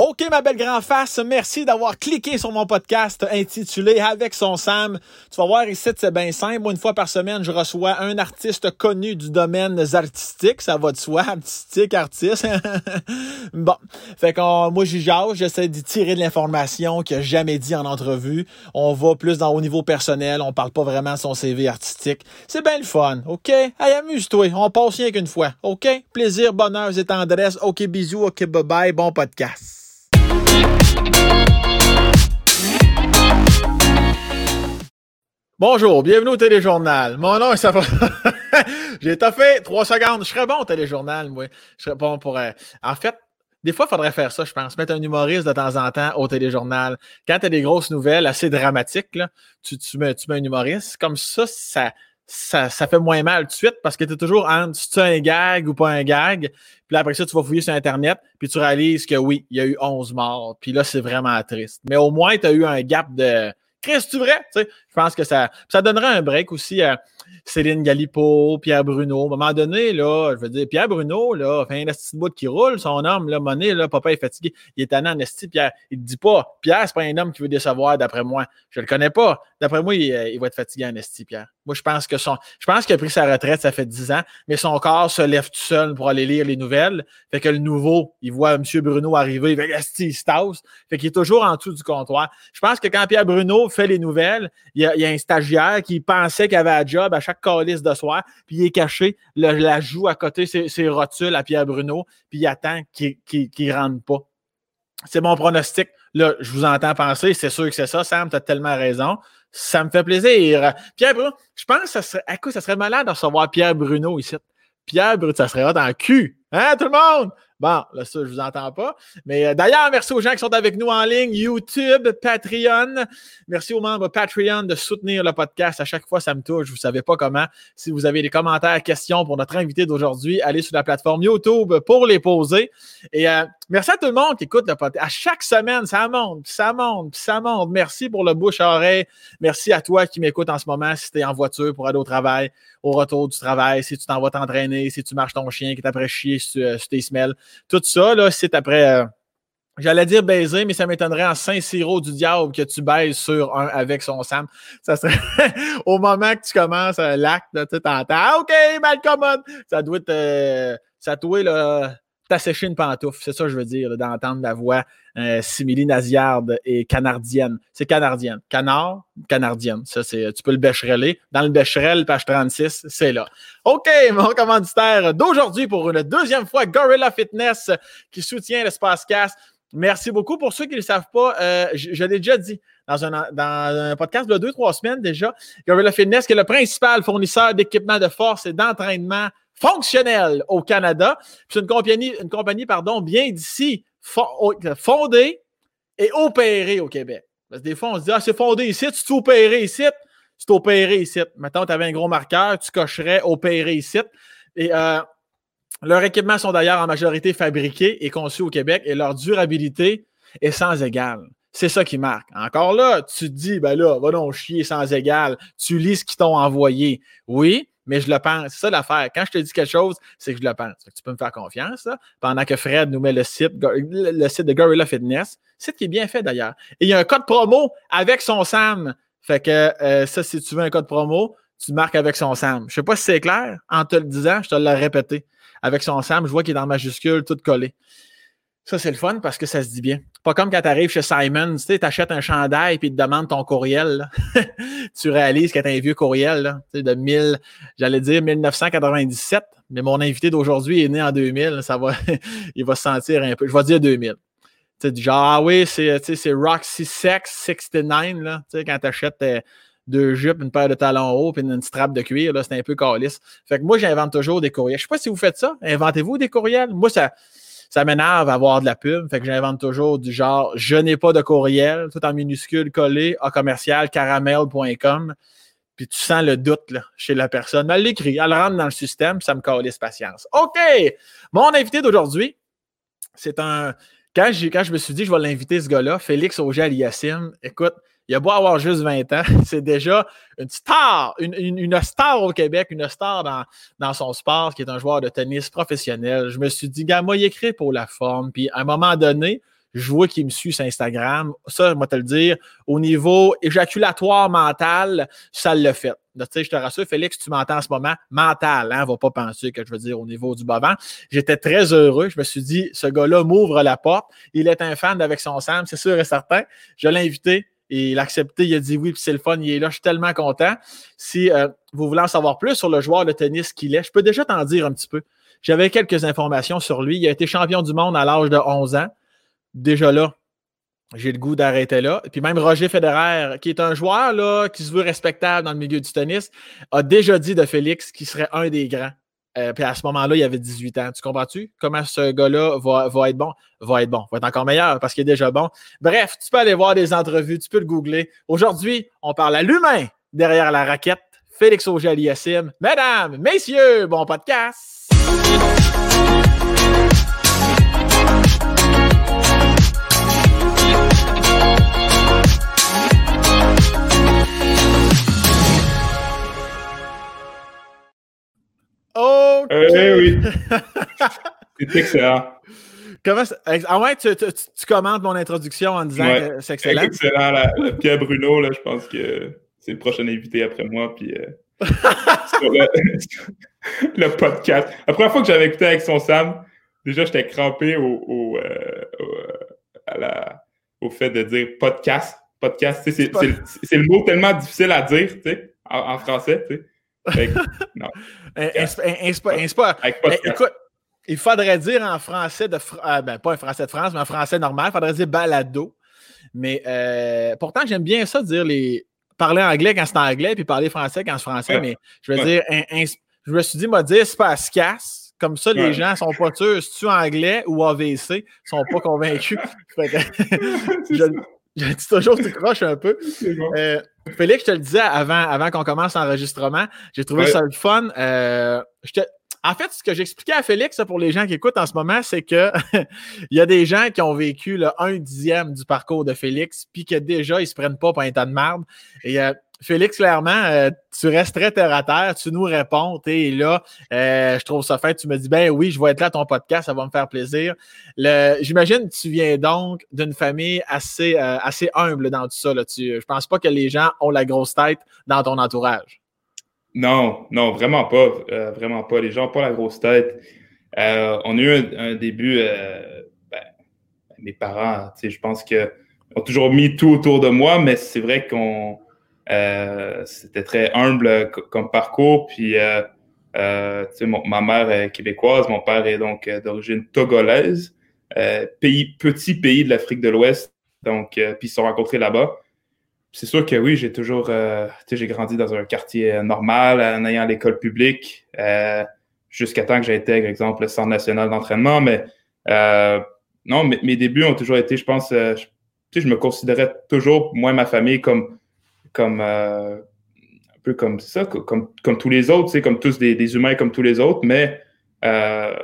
OK, ma belle grand face, merci d'avoir cliqué sur mon podcast intitulé Avec son Sam. Tu vas voir ici, c'est bien simple. Une fois par semaine, je reçois un artiste connu du domaine artistique. Ça va de soi, artistique, artiste. bon, fait que moi, j'y jase, j'essaie d'y tirer de l'information qu'il a jamais dit en entrevue. On va plus dans au niveau personnel, on parle pas vraiment de son CV artistique. C'est bien le fun, OK? Hey, amuse-toi, on passe rien qu'une fois, OK? Plaisir, bonheur et tendresse. OK, bisous, OK, bye-bye, bon podcast. Bonjour, bienvenue au téléjournal. Mon nom est Safran. J'ai fait trois secondes. Je serais bon au téléjournal, moi. Je serais bon pour. Euh, En fait, des fois, il faudrait faire ça, je pense. Mettre un humoriste de temps en temps au téléjournal. Quand tu as des grosses nouvelles assez dramatiques, tu, tu, mets, tu mets un humoriste. Comme ça, ça, ça, fait moins mal tout de suite parce que tu es toujours en si un gag ou pas un gag. Puis là, après ça, tu vas fouiller sur Internet, puis tu réalises que oui, il y a eu 11 morts. Puis là, c'est vraiment triste. Mais au moins, tu as eu un gap de Chris, tu vrai? Tu sais, je pense que ça, ça donnerait un break aussi à Céline Galipo, Pierre Bruno. À un moment donné, là, je veux dire, Pierre Bruno, là, fait bout qui roule, son homme, là, monnaie, là, papa est fatigué. Il est allé en esti, Pierre. Il te dit pas, Pierre, c'est pas un homme qui veut décevoir, d'après moi. Je le connais pas. D'après moi, il, il, va être fatigué en esti, Pierre. Moi, je pense que son, je pense qu'il a pris sa retraite, ça fait 10 ans, mais son corps se lève tout seul pour aller lire les nouvelles. Fait que le nouveau, il voit M. Bruno arriver, il fait, il. Fait qu'il est toujours en dessous du comptoir. Je pense que quand Pierre Bruno fait les nouvelles, il il y a un stagiaire qui pensait qu'il avait un job à chaque calice de soir, puis il est caché, la joue à côté, ses, rotules à Pierre Bruno, puis il attend qu'il ne rentre pas. C'est mon pronostic. Là, je vous entends penser, c'est sûr que c'est ça, Sam, tu as tellement raison. Ça me fait plaisir. Pierre Bruno, je pense que ça serait, écoute, ça serait malade de recevoir Pierre Bruno ici. Pierre Bruno, ça serait hot en cul. Hein, tout le monde? Bon, là, ça, je vous entends pas. Mais euh, d'ailleurs, merci aux gens qui sont avec nous en ligne, YouTube, Patreon. Merci aux membres Patreon de soutenir le podcast. À chaque fois, ça me touche. Vous savez pas comment. Si vous avez des commentaires, questions pour notre invité d'aujourd'hui, allez sur la plateforme YouTube pour les poser. Et euh, merci à tout le monde qui écoute le podcast. À chaque semaine, ça monte, ça monte, ça monte. Merci pour le bouche à oreille. Merci à toi qui m'écoute en ce moment si tu es en voiture pour aller au travail, au retour du travail, si tu t'en vas t'entraîner, si tu marches ton chien qui t'après chier sur, euh, sur tes semelles. Tout ça, là, c'est après. Euh, J'allais dire baiser, mais ça m'étonnerait en Saint-Sirop du diable que tu baises sur un avec son Sam. Ça serait au moment que tu commences euh, l'acte, tu t'entends ah, OK, Malcolm, ça doit être euh, ça doit là, t'assécher une pantoufle. C'est ça que je veux dire, d'entendre la voix euh, simili naziarde et canardienne. C'est canardienne. Canard, canardienne. Ça, c'est, tu peux le béchereler. Dans le bécherel, page 36, c'est là. OK, mon commanditaire d'aujourd'hui pour une deuxième fois, Gorilla Fitness qui soutient l'espace cast. Merci beaucoup. Pour ceux qui ne le savent pas, euh, je, je l'ai déjà dit dans un, dans un podcast de deux, trois semaines déjà. Gorilla Fitness, qui est le principal fournisseur d'équipements de force et d'entraînement fonctionnel au Canada. C'est une compagnie, une compagnie pardon, bien d'ici, fondée et opérée au Québec. Parce que des fois, on se dit, ah, c'est fondé ici, tu t'es opéré ici, c'est opéré ici. Maintenant, tu avais un gros marqueur, tu cocherais opéré ici. Et euh, leurs équipements sont d'ailleurs en majorité fabriqués et conçus au Québec et leur durabilité est sans égale. C'est ça qui marque. Encore là, tu te dis, ben là, va donc chier sans égal. Tu lis ce qu'ils t'ont envoyé. Oui, mais je le pense. C'est ça l'affaire. Quand je te dis quelque chose, c'est que je le pense. tu peux me faire confiance, là, pendant que Fred nous met le site, le site de Gorilla Fitness. Site qui est bien fait d'ailleurs. Et il y a un code promo avec son Sam. Fait que euh, ça, si tu veux un code promo, tu marques avec son Sam. Je sais pas si c'est clair. En te le disant, je te l'ai répété. Avec son Sam, je vois qu'il est dans majuscule, tout collé. Ça, c'est le fun parce que ça se dit bien. Pas comme quand tu arrives chez Simon, tu sais, achètes un chandail et il te demande ton courriel. tu réalises que tu as un vieux courriel de 1000, j'allais dire 1997, mais mon invité d'aujourd'hui est né en 2000. Ça va, il va se sentir un peu. Je vais dire 2000. Tu sais, genre, ah oui, c'est Roxy Sex 69, là, tu sais, quand tu achètes deux jupes, une paire de talons hauts puis une strap de cuir, là, c'est un peu calice. Fait que moi, j'invente toujours des courriels. Je sais pas si vous faites ça. Inventez-vous des courriels? Moi, ça ça m'énerve avoir de la pub. Fait que j'invente toujours du genre je n'ai pas de courriel, tout en minuscule collé à commercial caramel.com. Puis tu sens le doute chez la personne. Elle l'écrit, elle rentre dans le système, ça me calisse patience. OK! Mon invité d'aujourd'hui, c'est un. Quand, quand je me suis dit je vais l'inviter, ce gars-là, Félix Auger Aliassim, écoute, il a beau avoir juste 20 ans, c'est déjà une star, une, une, une, star au Québec, une star dans, dans son sport, qui est un joueur de tennis professionnel. Je me suis dit, gars, moi, il écrit pour la forme. Puis à un moment donné, je vois qu'il me suit sur Instagram. Ça, je vais te le dire. Au niveau éjaculatoire mental, ça l'a fait. Tu sais, je te rassure, Félix, tu m'entends en ce moment, mental, hein, va pas penser que je veux dire au niveau du bavant. J'étais très heureux. Je me suis dit, ce gars-là m'ouvre la porte. Il est un fan d'avec son Sam, c'est sûr et certain. Je l'ai invité. Et il a accepté, il a dit oui, puis c'est le fun, il est là, je suis tellement content. Si euh, vous voulez en savoir plus sur le joueur de tennis qu'il est, je peux déjà t'en dire un petit peu. J'avais quelques informations sur lui. Il a été champion du monde à l'âge de 11 ans. Déjà là, j'ai le goût d'arrêter là. Puis même Roger Federer, qui est un joueur là, qui se veut respectable dans le milieu du tennis, a déjà dit de Félix qu'il serait un des grands. Euh, puis à ce moment-là, il avait 18 ans. Tu comprends-tu? Comment ce gars-là va, va, être bon? Va être bon. Va être encore meilleur parce qu'il est déjà bon. Bref, tu peux aller voir des entrevues, tu peux le googler. Aujourd'hui, on parle à l'humain derrière la raquette. Félix Auger-Aliassime. Mesdames, messieurs, bon podcast! Oh! Eh oui. c'est excellent. Comment ah ouais, tu, tu, tu, commentes mon introduction en disant que c'est excellent. C'est excellent. Pierre Bruno, là, je pense que c'est le prochain invité après moi. Puis, euh, sur le, podcast. La première fois que j'avais écouté avec son Sam, déjà, j'étais crampé au, au, euh, à la, au, fait de dire podcast. Podcast, c'est le mot tellement difficile à dire en, en français. Non. Écoute, il faudrait dire en français de ah, ben, pas un français de France, mais en français normal, il faudrait dire balado. Mais euh, pourtant, j'aime bien ça, dire les. Parler anglais quand c'est anglais, puis parler français quand c'est français. Mais je veux dire, je me suis dit, c'est pas casse. Comme ça, les gens sont pas sûrs si tu anglais ou AVC, ils sont pas convaincus. Je dis toujours, tu croches un peu. Euh, Félix, je te le disais avant, avant qu'on commence l'enregistrement, j'ai trouvé ça le fun. Euh, en fait, ce que j'expliquais à Félix pour les gens qui écoutent en ce moment, c'est que il y a des gens qui ont vécu le 1 dixième du parcours de Félix, puis que déjà, ils se prennent pas pour un tas de marde. Et euh, Félix, clairement, euh, tu restes très terre à terre, tu nous réponds, et là, euh, je trouve ça fait, tu me dis, ben oui, je vais être là à ton podcast, ça va me faire plaisir. J'imagine que tu viens donc d'une famille assez, assez humble dans tout ça. Là. Tu, je pense pas que les gens ont la grosse tête dans ton entourage. Non, non, vraiment pas. vraiment pas. Les gens n'ont pas la grosse tête. on a eu un, début, ben, mes parents, je pense qu'ils ont toujours mis tout autour de moi, mais c'est vrai qu'on euh, c'était très humble comme parcours. Puis, euh, euh, ma mère est québécoise, mon père est donc d'origine togolaise, pays, petit pays de l'Afrique de l'Ouest. Donc, puis ils se sont rencontrés là-bas. C'est sûr que oui, j'ai toujours, j'ai grandi dans un quartier normal, en ayant l'école publique, jusqu'à temps que j'intègre, exemple, le Centre national d'entraînement. Mais non, mes, débuts ont toujours été, je pense, je, je me considérais toujours, moi et ma famille, comme comme euh, un peu comme ça, comme, comme tous les autres, comme tous des, humains comme tous les autres, mais euh,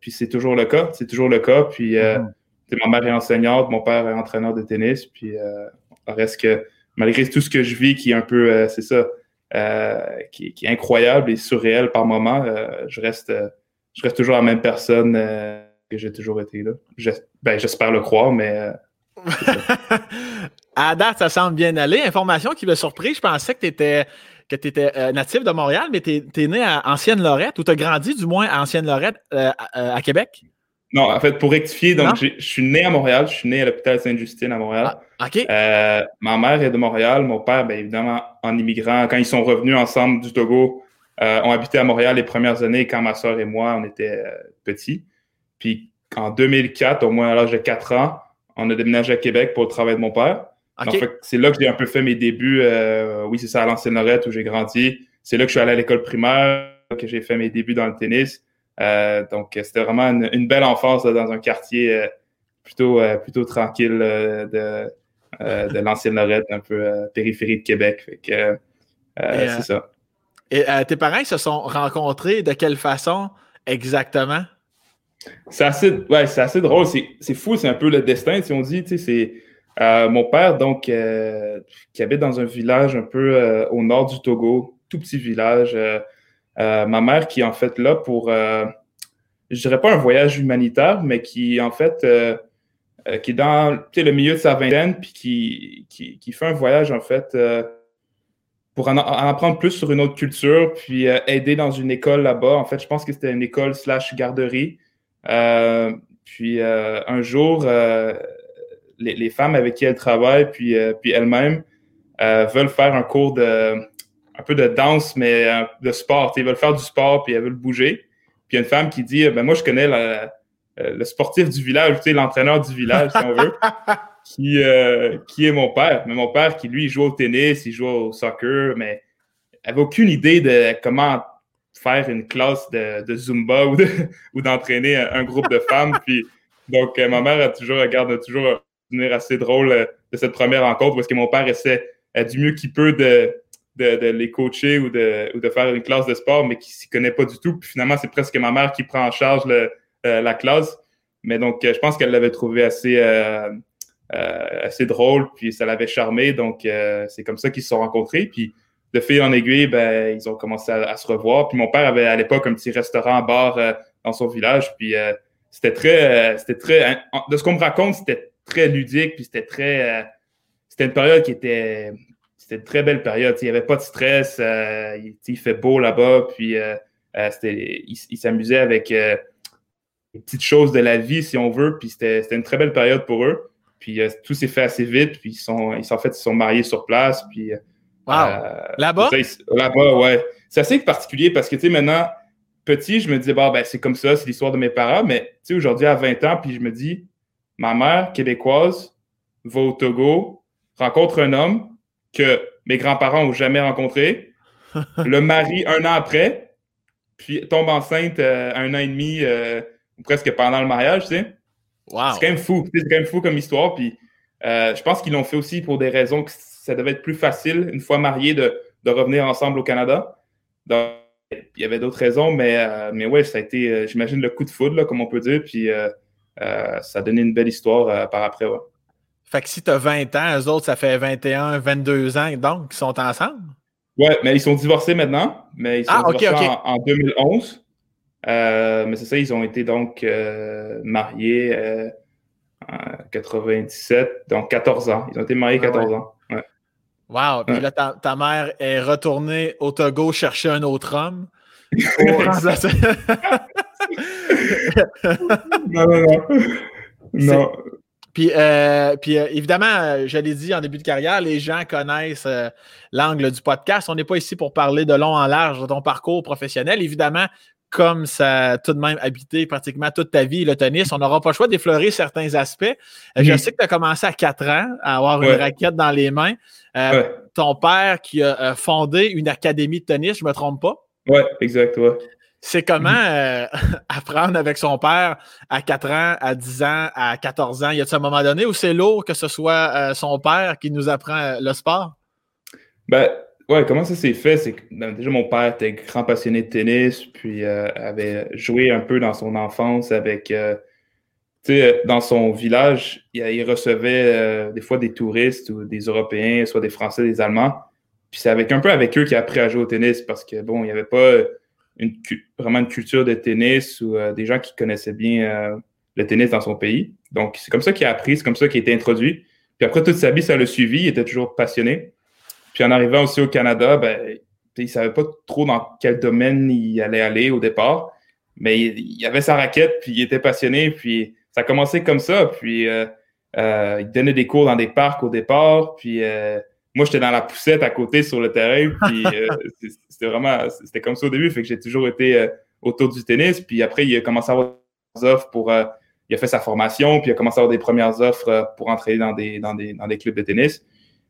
puis c'est toujours le cas, c'est toujours le cas. Puis euh, mm-hmm. ma mère est enseignante, mon père est entraîneur de tennis, puis reste que malgré tout ce que je vis, qui est un peu, c'est ça, qui, est incroyable et surréel par moment, je reste, je reste toujours la même personne que j'ai toujours été là. Ben, j'espère le croire, mais à date, ça semble bien aller. Information qui m'a surpris, je pensais que tu étais, euh, natif de Montréal, mais tu es, né à Ancienne-Lorette, ou tu as grandi du moins à Ancienne-Lorette, euh, à, Québec? Non, en fait, pour rectifier, donc je suis né à Montréal, je suis né à l'hôpital Sainte-Justine à Montréal. Ah, OK. Euh, ma mère est de Montréal, mon père, bien évidemment, en immigrant. Quand ils sont revenus ensemble du Togo, ont habité à Montréal les premières années quand ma soeur et moi, on était petits. Puis en 2004, au moins à l'âge de 4 ans, on a déménagé à Québec pour le travail de mon père. c'est là que j'ai un peu fait mes débuts. Euh, oui, c'est ça, à l'ancienne Lorette où j'ai grandi. C'est là que je suis allé à l'école primaire, que j'ai fait mes débuts dans le tennis. Euh, donc, c'était vraiment une, belle enfance dans un quartier euh, plutôt, plutôt tranquille de, de l'ancienne Lorette, un peu périphérie de Québec. Fait que, c'est ça. Et tes parents se sont rencontrés de quelle façon exactement? C'est assez, ouais, c'est assez drôle. C'est fou, c'est un peu le destin, si on dit. C'est euh, mon père, donc, euh, qui habite dans un village un peu euh, au nord du Togo, tout petit village. Ma mère qui est en fait là pour, je dirais pas un voyage humanitaire, mais qui en fait qui est dans le milieu de sa vingtaine, puis qui, qui, qui fait un voyage, en fait, pour en, apprendre plus sur une autre culture, puis aider dans une école là-bas. En fait, je pense que c'était une école slash garderie. puis un jour, les, femmes avec qui elle travaille, puis, puis elle-même, veulent faire un cours de un peu de danse, mais de sport. Ils veulent faire du sport, puis elles veulent bouger. Puis il y a une femme qui dit ben Moi, je connais euh, le sportif du village, l'entraîneur du village, si on veut, qui, euh, qui est mon père. Mais mon père, qui lui, joue au tennis, il joue au soccer, mais elle n'avait aucune idée de comment faire une classe de, Zumba ou d'entraîner un, groupe de femmes. Puis, donc, euh, ma mère a toujours, regarde toujours un souvenir assez drôle de cette première rencontre parce que mon père essaie du mieux qu'il peut de de, les coacher ou de, ou de, faire une classe de sport, mais qui s'y connaît pas du tout. Puis finalement, c'est presque ma mère qui prend en charge le, euh, la classe. Mais donc, euh, je pense qu'elle l'avait trouvé assez, euh, assez drôle, puis ça l'avait charmé. Donc, c'est comme ça qu'ils se sont rencontrés. Puis, de fil en aiguille, ben, ils ont commencé à, se revoir. Puis mon père avait à l'époque un petit restaurant bar dans son village. Puis c'était très, c'était très, de ce qu'on me raconte, c'était très ludique. Puis c'était très, c'était une période qui était c'était une très belle période. Il n'y avait pas de stress. Euh, il, fait beau là-bas. Puis euh, euh, il, s'amusait avec les petites choses de la vie, si on veut. Puis c'était une très belle période pour eux. Puis tout s'est fait assez vite. Puis ils sont, ils sont, en fait, ils sont mariés sur place. Puis, Là-bas? Là-bas, ouais. C'est assez particulier parce que, tu sais, maintenant, petit, je me bah, ben, c'est comme ça, c'est l'histoire de mes parents. Mais, tu sais, aujourd'hui, à 20 ans, puis je me dis, ma mère, québécoise, va au Togo, rencontre un homme, que mes grands-parents n'ont jamais rencontré. le mari un an après, puis tombe enceinte euh, un an et demi, euh, presque pendant le mariage, tu sais. C'est quand même fou. C'est quand même fou comme histoire. Puis euh, je pense qu'ils l'ont fait aussi pour des raisons que ça devait être plus facile, une fois mariés, de, revenir ensemble au Canada. Donc, il y avait d'autres raisons, mais, mais ouais, ça a été, j'imagine, le coup de foudre, comme on peut dire. Puis ça a donné une belle histoire par après. Ouais. Fait que si tu as 20 ans, eux autres, ça fait 21, 22 ans, donc, ils sont ensemble? Ouais, mais ils sont divorcés maintenant. Mais ils sont ah, divorcés En, 2011. Euh, mais c'est ça, ils ont été donc euh, mariés euh, en 97, donc 14 ans. Ils ont été mariés 14 ah ans. Ouais. Wow! Puis là, ta, mère est retournée au Togo chercher un autre homme. non, non, non. Non. Puis, euh, puis euh, évidemment, euh, je l'ai dit en début de carrière, les gens connaissent l'angle du podcast. On n'est pas ici pour parler de long en large de ton parcours professionnel. Évidemment, comme ça a tout de même habité pratiquement toute ta vie, le tennis, on n'aura pas le choix d'effleurer certains aspects. Je sais que tu as commencé à 4 ans à avoir une raquette dans les mains. Ton père qui a fondé une académie de tennis, je ne me trompe pas? Oui, exact, c'est comment euh, apprendre avec son père à 4 ans, à 10 ans, à 14 ans? Y a-t-il un moment donné où c'est lourd que ce soit euh, son père qui nous apprend euh, le sport? Ben, ouais, comment ça s'est fait? C'est que ben, déjà, mon père était grand passionné de tennis, puis avait joué un peu dans son enfance avec. tu sais, dans son village, il, recevait des fois des touristes ou des Européens, soit des Français, des Allemands. Puis c'est avec un peu avec eux qu'il a appris à jouer au tennis parce que, bon, il n'y avait pas une, vraiment une culture de tennis ou euh, des gens qui connaissaient bien euh, le tennis dans son pays. Donc, c'est comme ça qu'il a appris, c'est comme ça qu'il a été introduit. Puis après, toute sa vie, ça l'a suivi, il était toujours passionné. Puis en arrivant aussi au Canada, ben, il ne savait pas trop dans quel domaine il allait aller au départ, mais il, avait sa raquette, puis il était passionné, puis ça a commencé comme ça. Puis euh, il donnait des cours dans des parcs au départ, puis moi, j'étais dans la poussette à côté sur le terrain, puis c'était vraiment, c'était comme ça au début, fait que j'ai toujours été euh, autour du tennis. Puis après, il a commencé à avoir des offres pour, euh, il a fait sa formation, puis il a commencé à avoir des premières offres euh, pour entrer dans des, dans des, dans des clubs de tennis.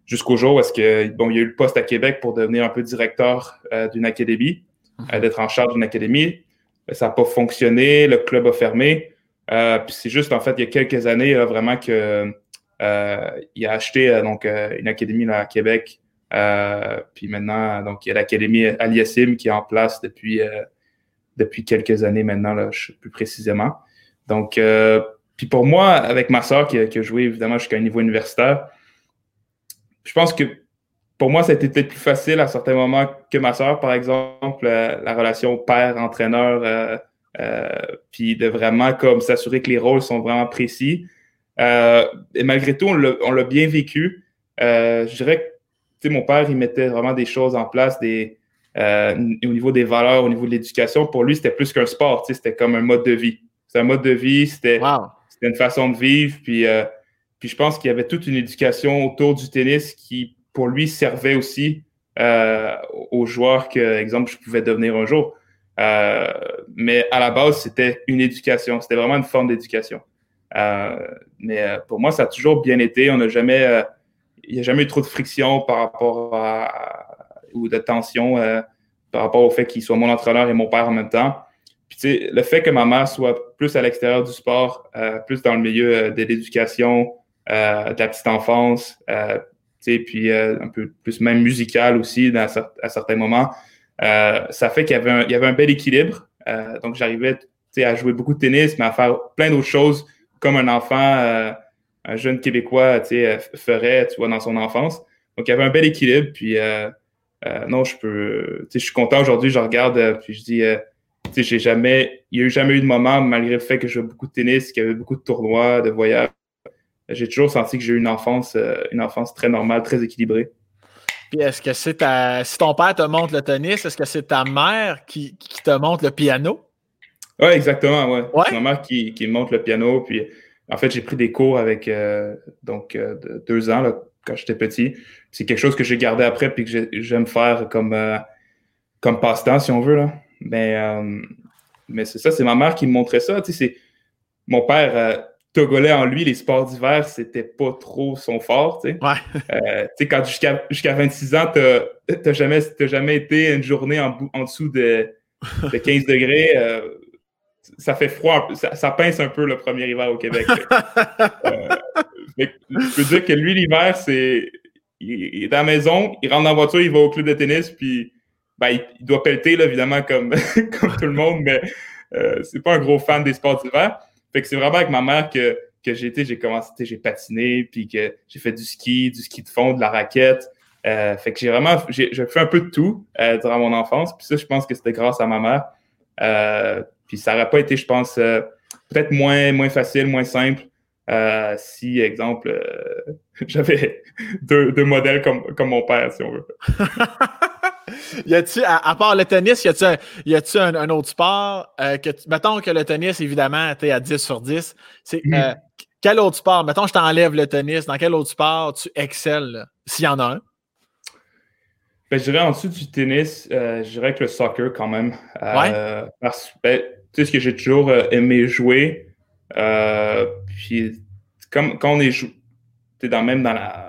Jusqu'au jour où est-ce que, bon, il y a eu le poste à Québec pour devenir un peu directeur d'une académie, mhm. d'être en charge d'une académie. Ça n'a pas fonctionné, le club a fermé. puis c'est juste, en fait, il y a quelques années, vraiment que il a acheté donc une académie à Québec euh, puis maintenant, donc, il y a l'Académie Aliasim qui est en place depuis, euh, depuis quelques années maintenant, là, plus précisément. Donc, euh, puis pour moi, avec ma soeur qui, a joué évidemment jusqu'à un niveau universitaire, je pense que pour moi, ça a été peut-être plus facile à certains moments que ma soeur, par exemple, la relation père-entraîneur, puis de vraiment comme s'assurer que les rôles sont vraiment précis. Et malgré tout, on l'a bien vécu. je dirais que mon père, il mettait vraiment des choses en place, des, au niveau des valeurs, au niveau de l'éducation. Pour lui, c'était plus qu'un sport, c'était comme un mode de vie. C'était un mode de vie, c'était une façon de vivre. Puis, puis je pense qu'il y avait toute une éducation autour du tennis qui, pour lui, servait aussi euh, aux joueurs que, exemple, je pouvais devenir un jour. Euh, mais à la base, c'était une éducation. C'était vraiment une forme d'éducation. Euh, mais pour moi, ça a toujours bien été. On n'a jamais, il n'y a jamais eu trop de friction par rapport à, ou de tension par rapport au fait qu'il soit mon entraîneur et mon père en même temps. Le fait que ma mère soit plus à l'extérieur du sport, plus dans le milieu de l'éducation, de la petite enfance, puis euh, un peu plus même musical aussi à certains moments. Euh, ça fait qu'il y, avait un, y avait un bel équilibre. Euh, donc, j'arrivais à jouer beaucoup de tennis, mais à faire plein d'autres choses comme un enfant, un jeune Québécois ferait tu vois, dans son enfance. Donc, il y avait un bel équilibre. Puis, non, je peux. Je suis content aujourd'hui, je regarde, puis je dis. j'ai jamais, il n'y a eu jamais eu de moment, malgré le fait que je beaucoup de tennis, qu'il y avait beaucoup de tournois, de voyages, j'ai toujours senti que j'ai eu une enfance, euh, une enfance très normale, très équilibrée. Puis est-ce que c'est ta. Si ton père te montre le tennis, est-ce que c'est ta mère qui, te montre le piano? Oui, exactement, ouais. C'est ma mère qui, me montre le piano. Puis en fait, j'ai pris des cours avec euh, donc euh, deux ans quand j'étais petit. C'est quelque chose que j'ai gardé après puis que j'aime faire comme, comme passe-temps, si on veut. Là. Mais, mais c'est ça, c'est ma mère qui me montrait ça. Tu sais, mon père Togolais en lui, les sports d'hiver, c'était pas trop son fort. Tu sais, euh, quand jusqu'à 26 ans, tu n'as jamais, jamais été une journée en, dessous de, 15 degrés. Euh, ça fait froid, ça, pince un peu le premier hiver au Québec. Euh, je peux dire que lui, l'hiver, c'est. Il, est à la maison, il rentre dans la voiture, il va au club de tennis, puis ben, il, doit pelleter, évidemment, comme, comme tout le monde, mais c'est pas un gros fan des sports d'hiver. Fait que c'est vraiment avec ma mère que, que j'ai été, j'ai commencé, j'ai patiné, puis que j'ai fait du ski, du ski de fond, de la raquette. Euh, fait que j'ai vraiment, j'ai fait un peu de tout euh, durant mon enfance. Puis ça, je pense que c'était grâce à ma mère. Euh, puis ça n'aurait pas été, je pense, peut-être moins, moins facile, moins simple si, exemple, j'avais deux, deux, modèles comme, comme mon père, si on veut. y a-tu, à, part le tennis, y a-tu un, un, autre sport euh, que mettons que le tennis, évidemment, tu à 10 sur 10. C'est, mm. euh, quel autre sport? Mettons, je t'enlève le tennis. Dans quel autre sport tu excelles, s'il y en a un? Ben, je dirais en dessous du tennis, euh, je dirais que le soccer quand même. ouais. Parce ben, tu sais, ce que j'ai toujours aimé jouer. puis, comme quand on est, dans, même dans la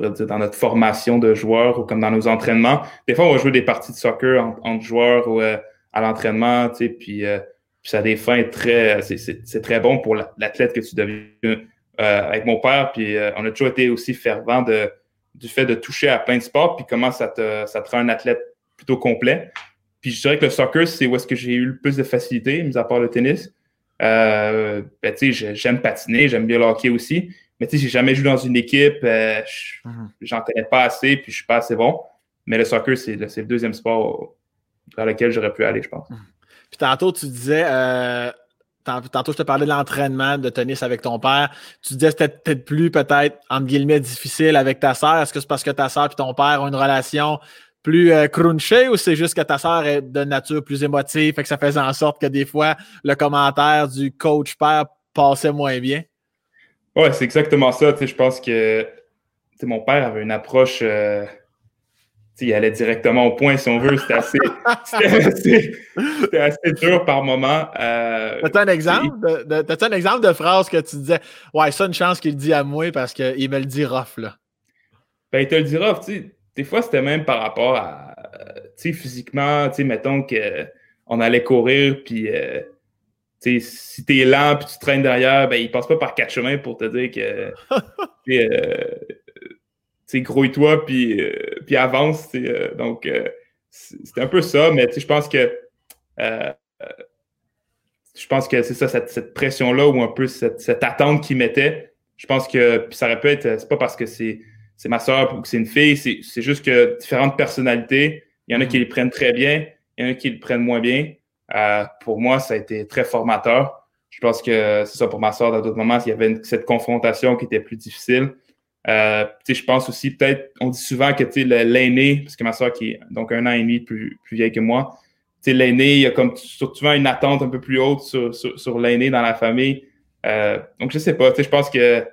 dans notre formation de joueurs ou comme dans nos entraînements. Des fois, on va jouer des parties de soccer entre joueurs ou euh, à l'entraînement, tu sais, puis, euh, puis ça a des fins très, c'est très bon pour l'athlète que tu deviens. Euh, avec mon père, puis on a toujours été aussi fervent de, du fait de toucher à plein de sports, puis comment ça te, ça te rend un athlète plutôt complet. Puis je dirais que le soccer, c'est où est-ce que j'ai eu le plus de facilité, mis à part le tennis. Euh, ben, j'aime patiner, j'aime bien le hockey aussi. Mais tu sais, j'ai jamais joué dans une équipe, euh, mhm. j'en connais pas assez, puis je suis pas assez bon. Mais le soccer, c'est le, le, deuxième sport dans lequel j'aurais pu aller, je pense. Mhm. Puis tantôt, tu disais, euh, tantôt, je te parlais de l'entraînement de tennis avec ton père. Tu disais que c'était peut-être plus, peut-être, entre guillemets, difficile avec ta sœur. Est-ce que c'est parce que ta sœur et ton père ont une relation plus euh, crunchée ou c'est juste que ta sœur est de nature plus émotive et que ça faisait en sorte que des fois, le commentaire du coach-père passait moins bien? Ouais, c'est exactement ça. je pense que mon père avait une approche. Euh, il allait directement au point, si on veut. C'était assez, assez, dur par moment. Euh, T'as un exemple de, un exemple de phrase que tu disais Ouais, ça, une chance qu'il le dit à moi parce qu'il me le dit rough, là. Ben, il te le dit rough, tu sais. Des fois, c'était même par rapport à, tu sais, physiquement, tu sais, mettons qu'on allait courir, puis euh, si tu es lent puis tu traînes derrière, ben, il passe pas par quatre chemins pour te dire que euh, grouille-toi puis, euh, puis avance. Euh, donc, euh, c'est un peu ça, mais je pense que je pense que c'est ça, cette, pression-là ou un peu cette, attente qu'il mettait. Je pense que ça aurait pu être, c'est pas parce que c'est ma soeur ou que c'est une fille, c'est juste que différentes personnalités, il y en a qui mm-hmm. les prennent très bien, il y en a qui les prennent moins bien. Euh, pour moi, ça a été très formateur. pense que c'est ça pour ma soeur, dans d'autres moments, il y avait cette confrontation qui était plus difficile. Euh, je pense aussi, peut-être, on dit souvent que l'aîné, parce que ma soeur qui est donc un an et demi plus, plus vieille que moi, l'aîné, il y a comme souvent une attente un peu plus haute sur, sur, l'aîné dans la famille. Euh, donc, je sais pas, je pense que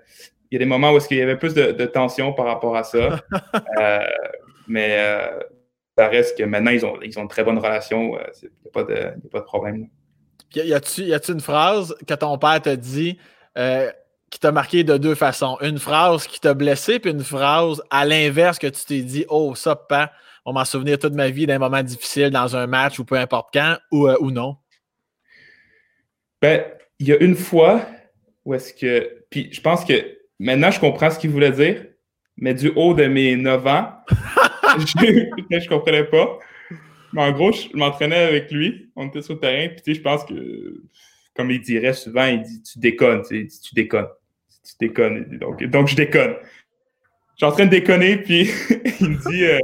il y a des moments où il y avait plus de, tension par rapport à ça. Euh, mais euh, ça reste que maintenant, ils ont, ils ont une très bonne relation. Il n'y a, pas de problème. Y a-tu une phrase que ton père t'a dit qui t'a marqué de deux façons? Une phrase qui t'a blessé, puis une phrase à l'inverse que tu t'es dit Oh, ça, pas on m'en souvenir toute ma vie d'un moment difficile dans un match ou peu importe quand, ou, euh, ou non? Ben, il y a une fois où est-ce que. Puis je pense que maintenant, je comprends ce qu'il voulait dire, mais du haut de mes 9 ans, je, ne comprenais pas. Mais en gros, je m'entraînais avec lui. On était sur le terrain. Puis, tu sais, je pense que, comme il dirait souvent, il dit Tu déconnes. Tu, tu déconnes. Tu déconnes. Donc, donc je déconne. Je suis en train de déconner. Puis, il me dit euh,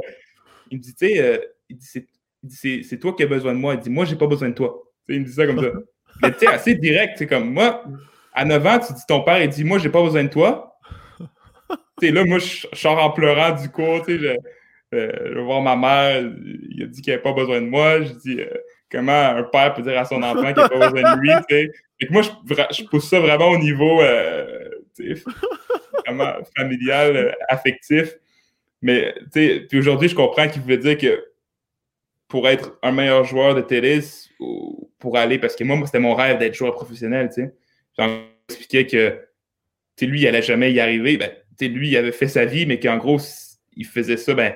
il me dit, tu sais, euh, c'est toi qui as besoin de moi. Il dit, moi, j'ai pas besoin de toi. il me dit ça comme ça. Mais tu sais, assez direct. C'est comme, moi, à 9 ans, tu dis, ton père, il dit, moi, j'ai pas besoin de toi. Tu là, moi, je sors en pleurant du coup, tu sais, je, euh, je, vais voir ma mère, il a dit qu'il n'avait pas besoin de moi. Je dis, euh, comment un père peut dire à son enfant qu'il n'a pas besoin de lui, tu sais. Et que moi, je, je, pousse ça vraiment au niveau, vraiment familial, affectif. Mais tu sais, aujourd'hui, je comprends qu'il voulait dire que pour être un meilleur joueur de tennis, ou pour aller, parce que moi, c'était mon rêve d'être joueur professionnel, tu sais. J'en expliquais que lui, il n'allait jamais y arriver. Ben, lui, il avait fait sa vie, mais qu'en gros, il faisait ça, ben,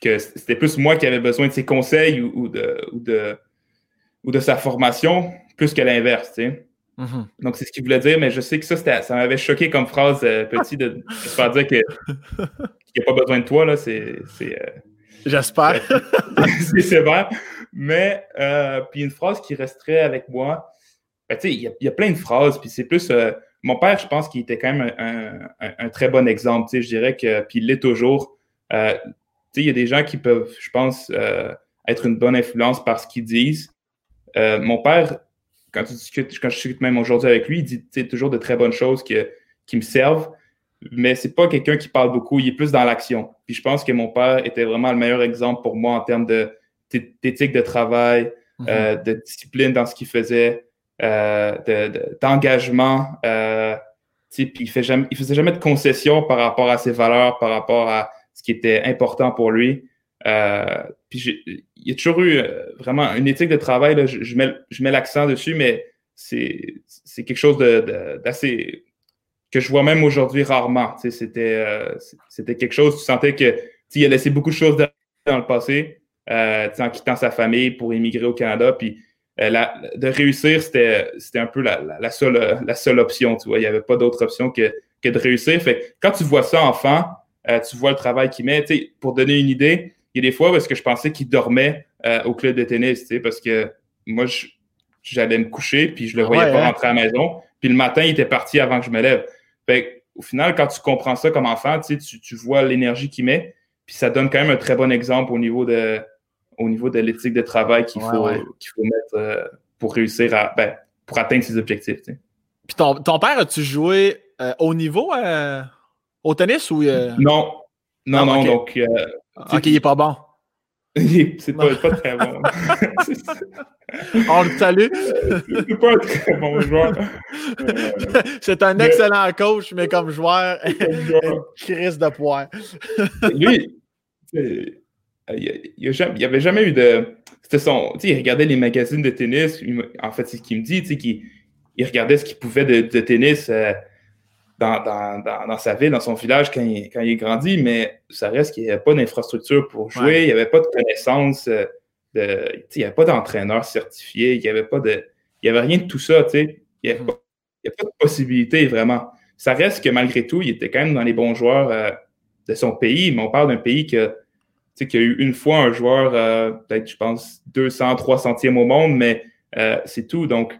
que c'était plus moi qui avais besoin de ses conseils ou, de, ou, de, ou de sa formation, plus que l'inverse. Mm-hmm. Donc, c'est ce qu'il voulait dire, mais je sais que ça, ça m'avait choqué comme phrase euh, petit de, de, faire dire que il n'y a pas besoin de toi, là, c'est. Euh, J'espère. c'est sévère. Mais, euh, puis une phrase qui resterait avec moi, ben, il y, a plein de phrases, puis c'est plus. Euh, mon père, je pense qu'il était quand même un, très bon exemple, je dirais que, puis il l'est toujours. sais, il y a des gens qui peuvent, je pense, être une bonne influence par ce qu'ils disent. mon père, quand, tu discutes, quand je discute même aujourd'hui avec lui, il dit toujours de très bonnes choses qui me servent mais c'est pas quelqu'un qui parle beaucoup, il est plus dans l'action. Puis je pense que mon père était vraiment le meilleur exemple pour moi en termes d'éthique de, travail, mhm. euh, de discipline dans ce qu'il faisait, euh, d'engagement. Euh, puis il, fait jamais, il faisait jamais de concessions par rapport à ses valeurs, par rapport à ce qui était important pour lui. puis il y a toujours eu vraiment une éthique de travail, là, je, mets, je mets l'accent dessus, mais c'est quelque chose d'assez que je vois même aujourd'hui rarement. C'était, euh, quelque chose, tu sentais que il a laissé beaucoup de choses dans le passé, euh, en quittant sa famille pour immigrer au Canada. Puis euh, de réussir, c'était, c'était un peu la, la, seule, la seule option. Tu vois. Il n'y avait pas d'autre option que, que de réussir. Fait quand tu vois ça enfant, tu vois le travail qu'il met. Pour donner une idée, il y a des fois parce que je pensais qu'il dormait au club de tennis, parce que moi, j'allais me coucher, puis je le voyais pas hein? rentrer à la maison. Puis le matin, il était parti avant que je me lève. Fait au final, quand tu comprends ça comme enfant, tu, tu vois l'énergie qu'il met, puis ça donne quand même un très bon exemple au niveau de, au niveau de l'éthique de travail qu'il faut, faut mettre euh, pour réussir à, ben, pour atteindre ses objectifs. Puis ton, ton, père, as-tu joué euh, au niveau euh, au tennis ou. Non. Non, non, donc. ok, il est pas bon. c'est pas, pas, très bon. On le salue. c'est pas un très bon joueur. c'est un excellent coach, mais comme joueur, une crise de poire. Lui, il n'y avait jamais eu de. C'était son. Il regardait les magazines de tennis. En fait, c'est ce qu'il me dit, qu'il il regardait ce qu'il pouvait de, de tennis. Euh, dans, sa ville, dans son village quand il, quand il grandit, mais ça reste qu'il n'y avait pas d'infrastructure pour jouer, il n'y avait pas de connaissances, euh, de, il n'y avait pas d'entraîneur certifié, il n'y avait pas de. Il avait rien de tout ça, il n'y avait, pas de possibilité vraiment. Ça reste que malgré tout, il était quand même dans les bons joueurs euh, de son pays, mais on parle d'un pays qui a eu une fois un joueur, euh, peut-être, je pense, 200, 300e au monde, mais c'est tout. Donc,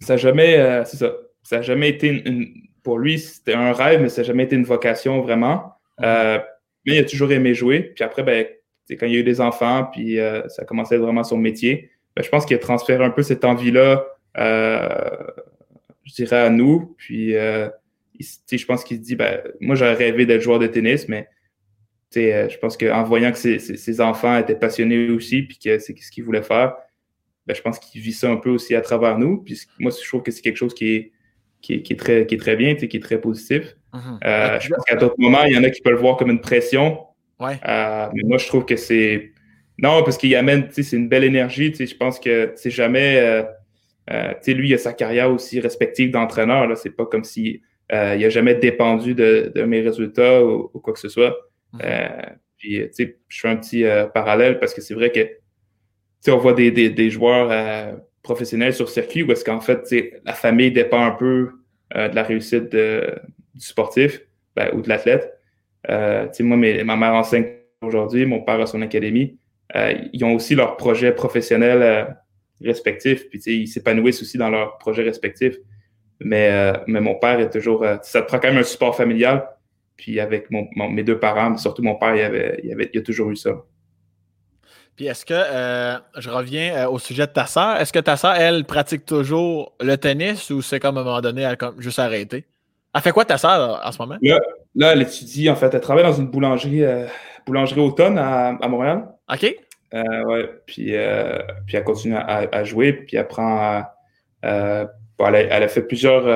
ça n'a jamais, c'est ça, ça jamais été une, pour lui, c'était un rêve, mais ça n'a jamais été une vocation vraiment. Euh, mais il a toujours aimé jouer. Puis après, ben, quand il y a eu des enfants, puis euh, ça être vraiment son métier, ben, je pense qu'il a transféré un peu cette envie-là je dirais, à nous. Puis, je pense qu'il se dit, ben, moi, j'aurais rêvé d'être joueur de tennis, mais je pense qu'en voyant que ses, enfants étaient passionnés aussi, puis que c'est ce qu'ils voulaient faire, ben, je pense qu'il vit ça un peu aussi à travers nous. Puis moi, je trouve que c'est quelque chose qui est, qui est, très, qui est très bien, qui est très positif. Mm-hmm. Euh, je pense qu'à d'autres moments, il y en a qui peuvent le voir comme une pression. Ouais. Euh, mais moi, je trouve que c'est. Non, parce qu'il amène, c'est une belle énergie. Je pense que c'est jamais. Euh, lui, il a sa carrière aussi respective d'entraîneur. C'est pas comme si il n'a jamais dépendu de, mes résultats ou, quoi que ce soit. Mm-hmm. puis, je fais un petit parallèle parce que c'est vrai que on voit des, des joueurs professionnel sur circuit où est-ce qu'en fait, la famille dépend un peu euh, de la réussite du sportif ben, ou de l'athlète. Euh, moi, ma mère enseigne aujourd'hui, mon père a son académie. Euh, ils ont aussi leurs projets professionnels respectifs, puis ils s'épanouissent aussi dans leurs projets respectifs. Mais, mais mon père est toujours. ça te prend quand même un support familial. Puis avec mes deux parents, mais surtout mon père, il, avait, il, avait, il a toujours eu ça. Puis est-ce que, euh, je reviens euh, au sujet de ta sœur, est-ce que ta sœur, elle, pratique toujours le tennis ou c'est comme à un moment donné, elle a juste arrêté? Elle fait quoi ta sœur en ce moment? Là, elle étudie, en fait, elle travaille dans une boulangerie, euh, boulangerie automne à, Montréal. OK. ouais, puis, puis elle continue à, jouer, puis elle prend. elle, a, fait plusieurs.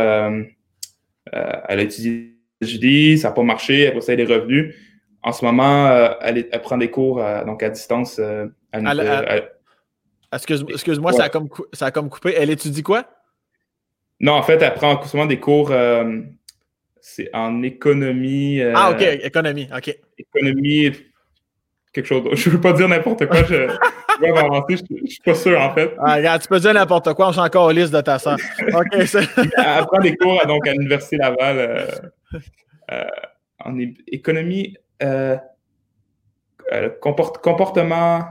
elle a étudié jeudi, ça n'a pas marché, elle ça des revenus en ce moment, euh, elle, prend des cours euh, donc à distance. Euh, excuse-moi, ça, a comme, ça a comme coupé. Elle étudie quoi? Non, en fait, elle prend souvent des cours. c'est en économie. ah, OK, économie, OK. Économie, quelque chose d'autre. Je ne veux pas dire n'importe quoi. Je, vais je ne suis pas sûr, en fait. Ah, regarde, tu peux dire n'importe quoi, on s'est encore au liste de ta soeur. OK, Elle prend des cours donc, à l'Université Laval en économie euh, euh comportement.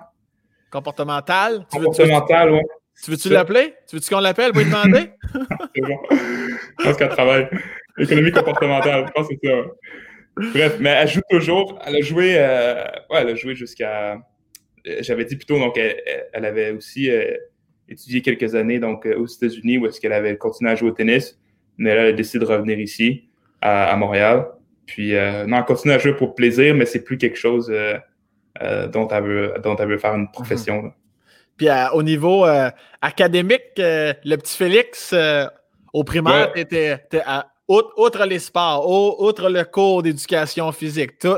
Comportemental? Comportemental, oui. Tu veux-tu l'appeler? Tu veux-tu qu'on l'appelle? Pour lui demander? c'est bon. Je pense qu'elle travaille. Économie comportementale, je pense que c'est ça. Bref, mais elle joue toujours. Elle a joué, euh, ouais, elle a joué jusqu'à. Euh, j'avais dit plutôt, donc elle, elle avait aussi étudié quelques années donc, aux États-Unis où est-ce qu'elle avait continué à jouer au tennis. Mais là, elle a décidé de revenir ici, à Montréal. Puis, euh, non, elle continue à jouer pour plaisir, mais c'est plus quelque chose euh, euh, dont, elle veut, dont elle veut faire une profession. Mhm. Puis, au niveau académique, le petit Félix, au primaire, tu étais, outre, les sports, outre le cours d'éducation physique, tout,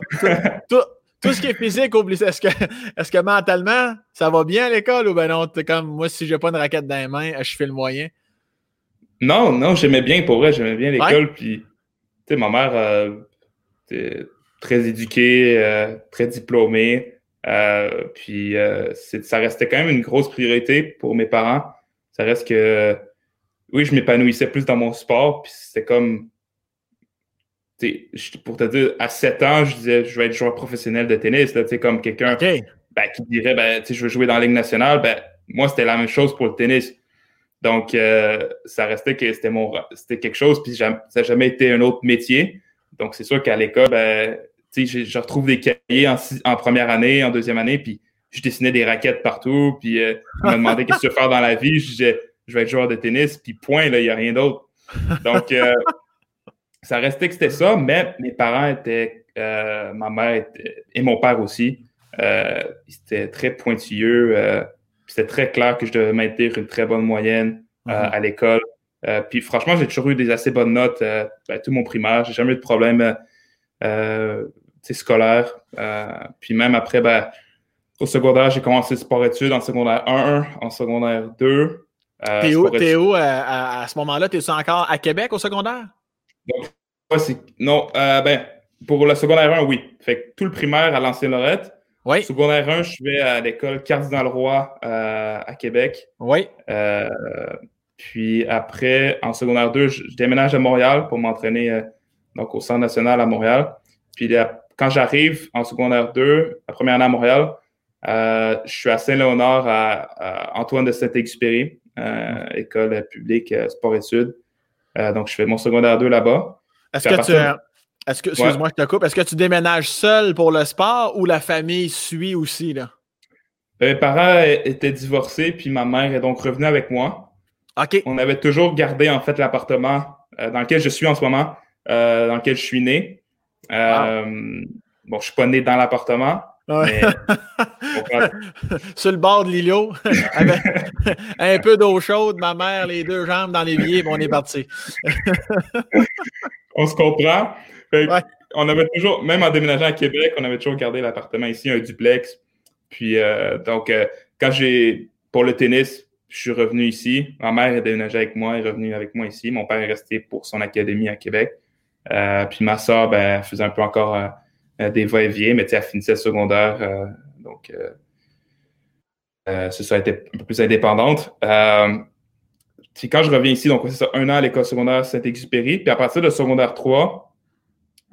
tout, ce qui est physique, est-ce que, est que mentalement, ça va bien à l'école ou ben non, es comme moi, si j'ai pas une raquette dans les mains, je fais le moyen? Non, non, j'aimais bien pour vrai, j'aimais bien l'école. Puis, sais, ma mère, très éduqué, euh, très diplômé. Euh, puis euh, ça restait quand même une grosse priorité pour mes parents. Ça reste que oui, je m'épanouissais plus dans mon sport. Puis c'était comme pour te dire, à 7 ans, je disais je vais être joueur professionnel de tennis. Là, comme quelqu'un ben, qui dirait ben, je veux jouer dans la Ligue nationale, ben, moi, c'était la même chose pour le tennis. Donc, ça restait que c'était mon c'était quelque chose, puis ça n'a jamais été un autre métier. Donc, c'est sûr qu'à l'école, ben, je, retrouve des cahiers en, première année, en deuxième année, puis je dessinais des raquettes partout, puis euh, on me demandait qu'est-ce que tu veux faire dans la vie. Je disais, je vais être joueur de tennis, puis point, il n'y a rien d'autre. Donc, euh, ça restait que c'était ça, mais mes parents étaient, euh, ma mère et mon père aussi, ils étaient très pointilleux. C'était très clair que je devais maintenir une très bonne moyenne mm-hmm. à l'école. Euh, puis franchement, j'ai toujours eu des assez bonnes notes euh, ben, tout mon primaire. J'ai jamais eu de problème euh, scolaire. puis même après, ben, au secondaire, j'ai commencé sport-études en secondaire 1, en secondaire 2. T'es où, es où à, ce moment-là? T'es-tu encore à Québec au secondaire? non, ben, pour le secondaire 1, oui. Fait tout le primaire à l'ancienne Lorette. Oui. Secondaire 1, je vais à l'école Cardinal-Roi à Québec. Oui. Puis après, en secondaire 2, je, déménage à Montréal pour m'entraîner euh, donc au Centre national à Montréal. Puis quand j'arrive en secondaire 2, la première année à Montréal, euh, je suis à Saint-Léonard à, Antoine de Saint-Exupéry, euh, école publique sport-études. donc, je fais mon secondaire 2 là-bas. Est-ce que tu. Est-ce que, excuse-moi, je te coupe. Est-ce que tu déménages seul pour le sport ou la famille suit aussi, là? Ben, mes parents étaient divorcés, puis ma mère est donc revenue avec moi. On avait toujours gardé en fait l'appartement dans lequel je suis en ce moment, dans lequel je suis né. Bon, je suis pas né dans l'appartement. Sur le bord de l'îlot, avec un peu d'eau chaude, ma mère, les deux jambes dans l'évier, on est parti. on se comprend. On avait toujours, même en déménageant à Québec, on avait toujours gardé l'appartement ici, un duplex. Puis, euh, donc, euh, quand j'ai, pour le tennis, je suis revenu ici. Ma mère est déménagée avec moi, est revenue avec moi ici. Mon père est resté pour son académie à Québec. Euh, puis ma soeur, ben, faisait un peu encore des va-et-vient, mais elle finissait le secondaire. Donc, c'est ça, a été un peu plus indépendante. Puis quand je reviens ici, donc c'est ça, un an à l'école secondaire Saint-Exupéry. Puis à partir de secondaire 3,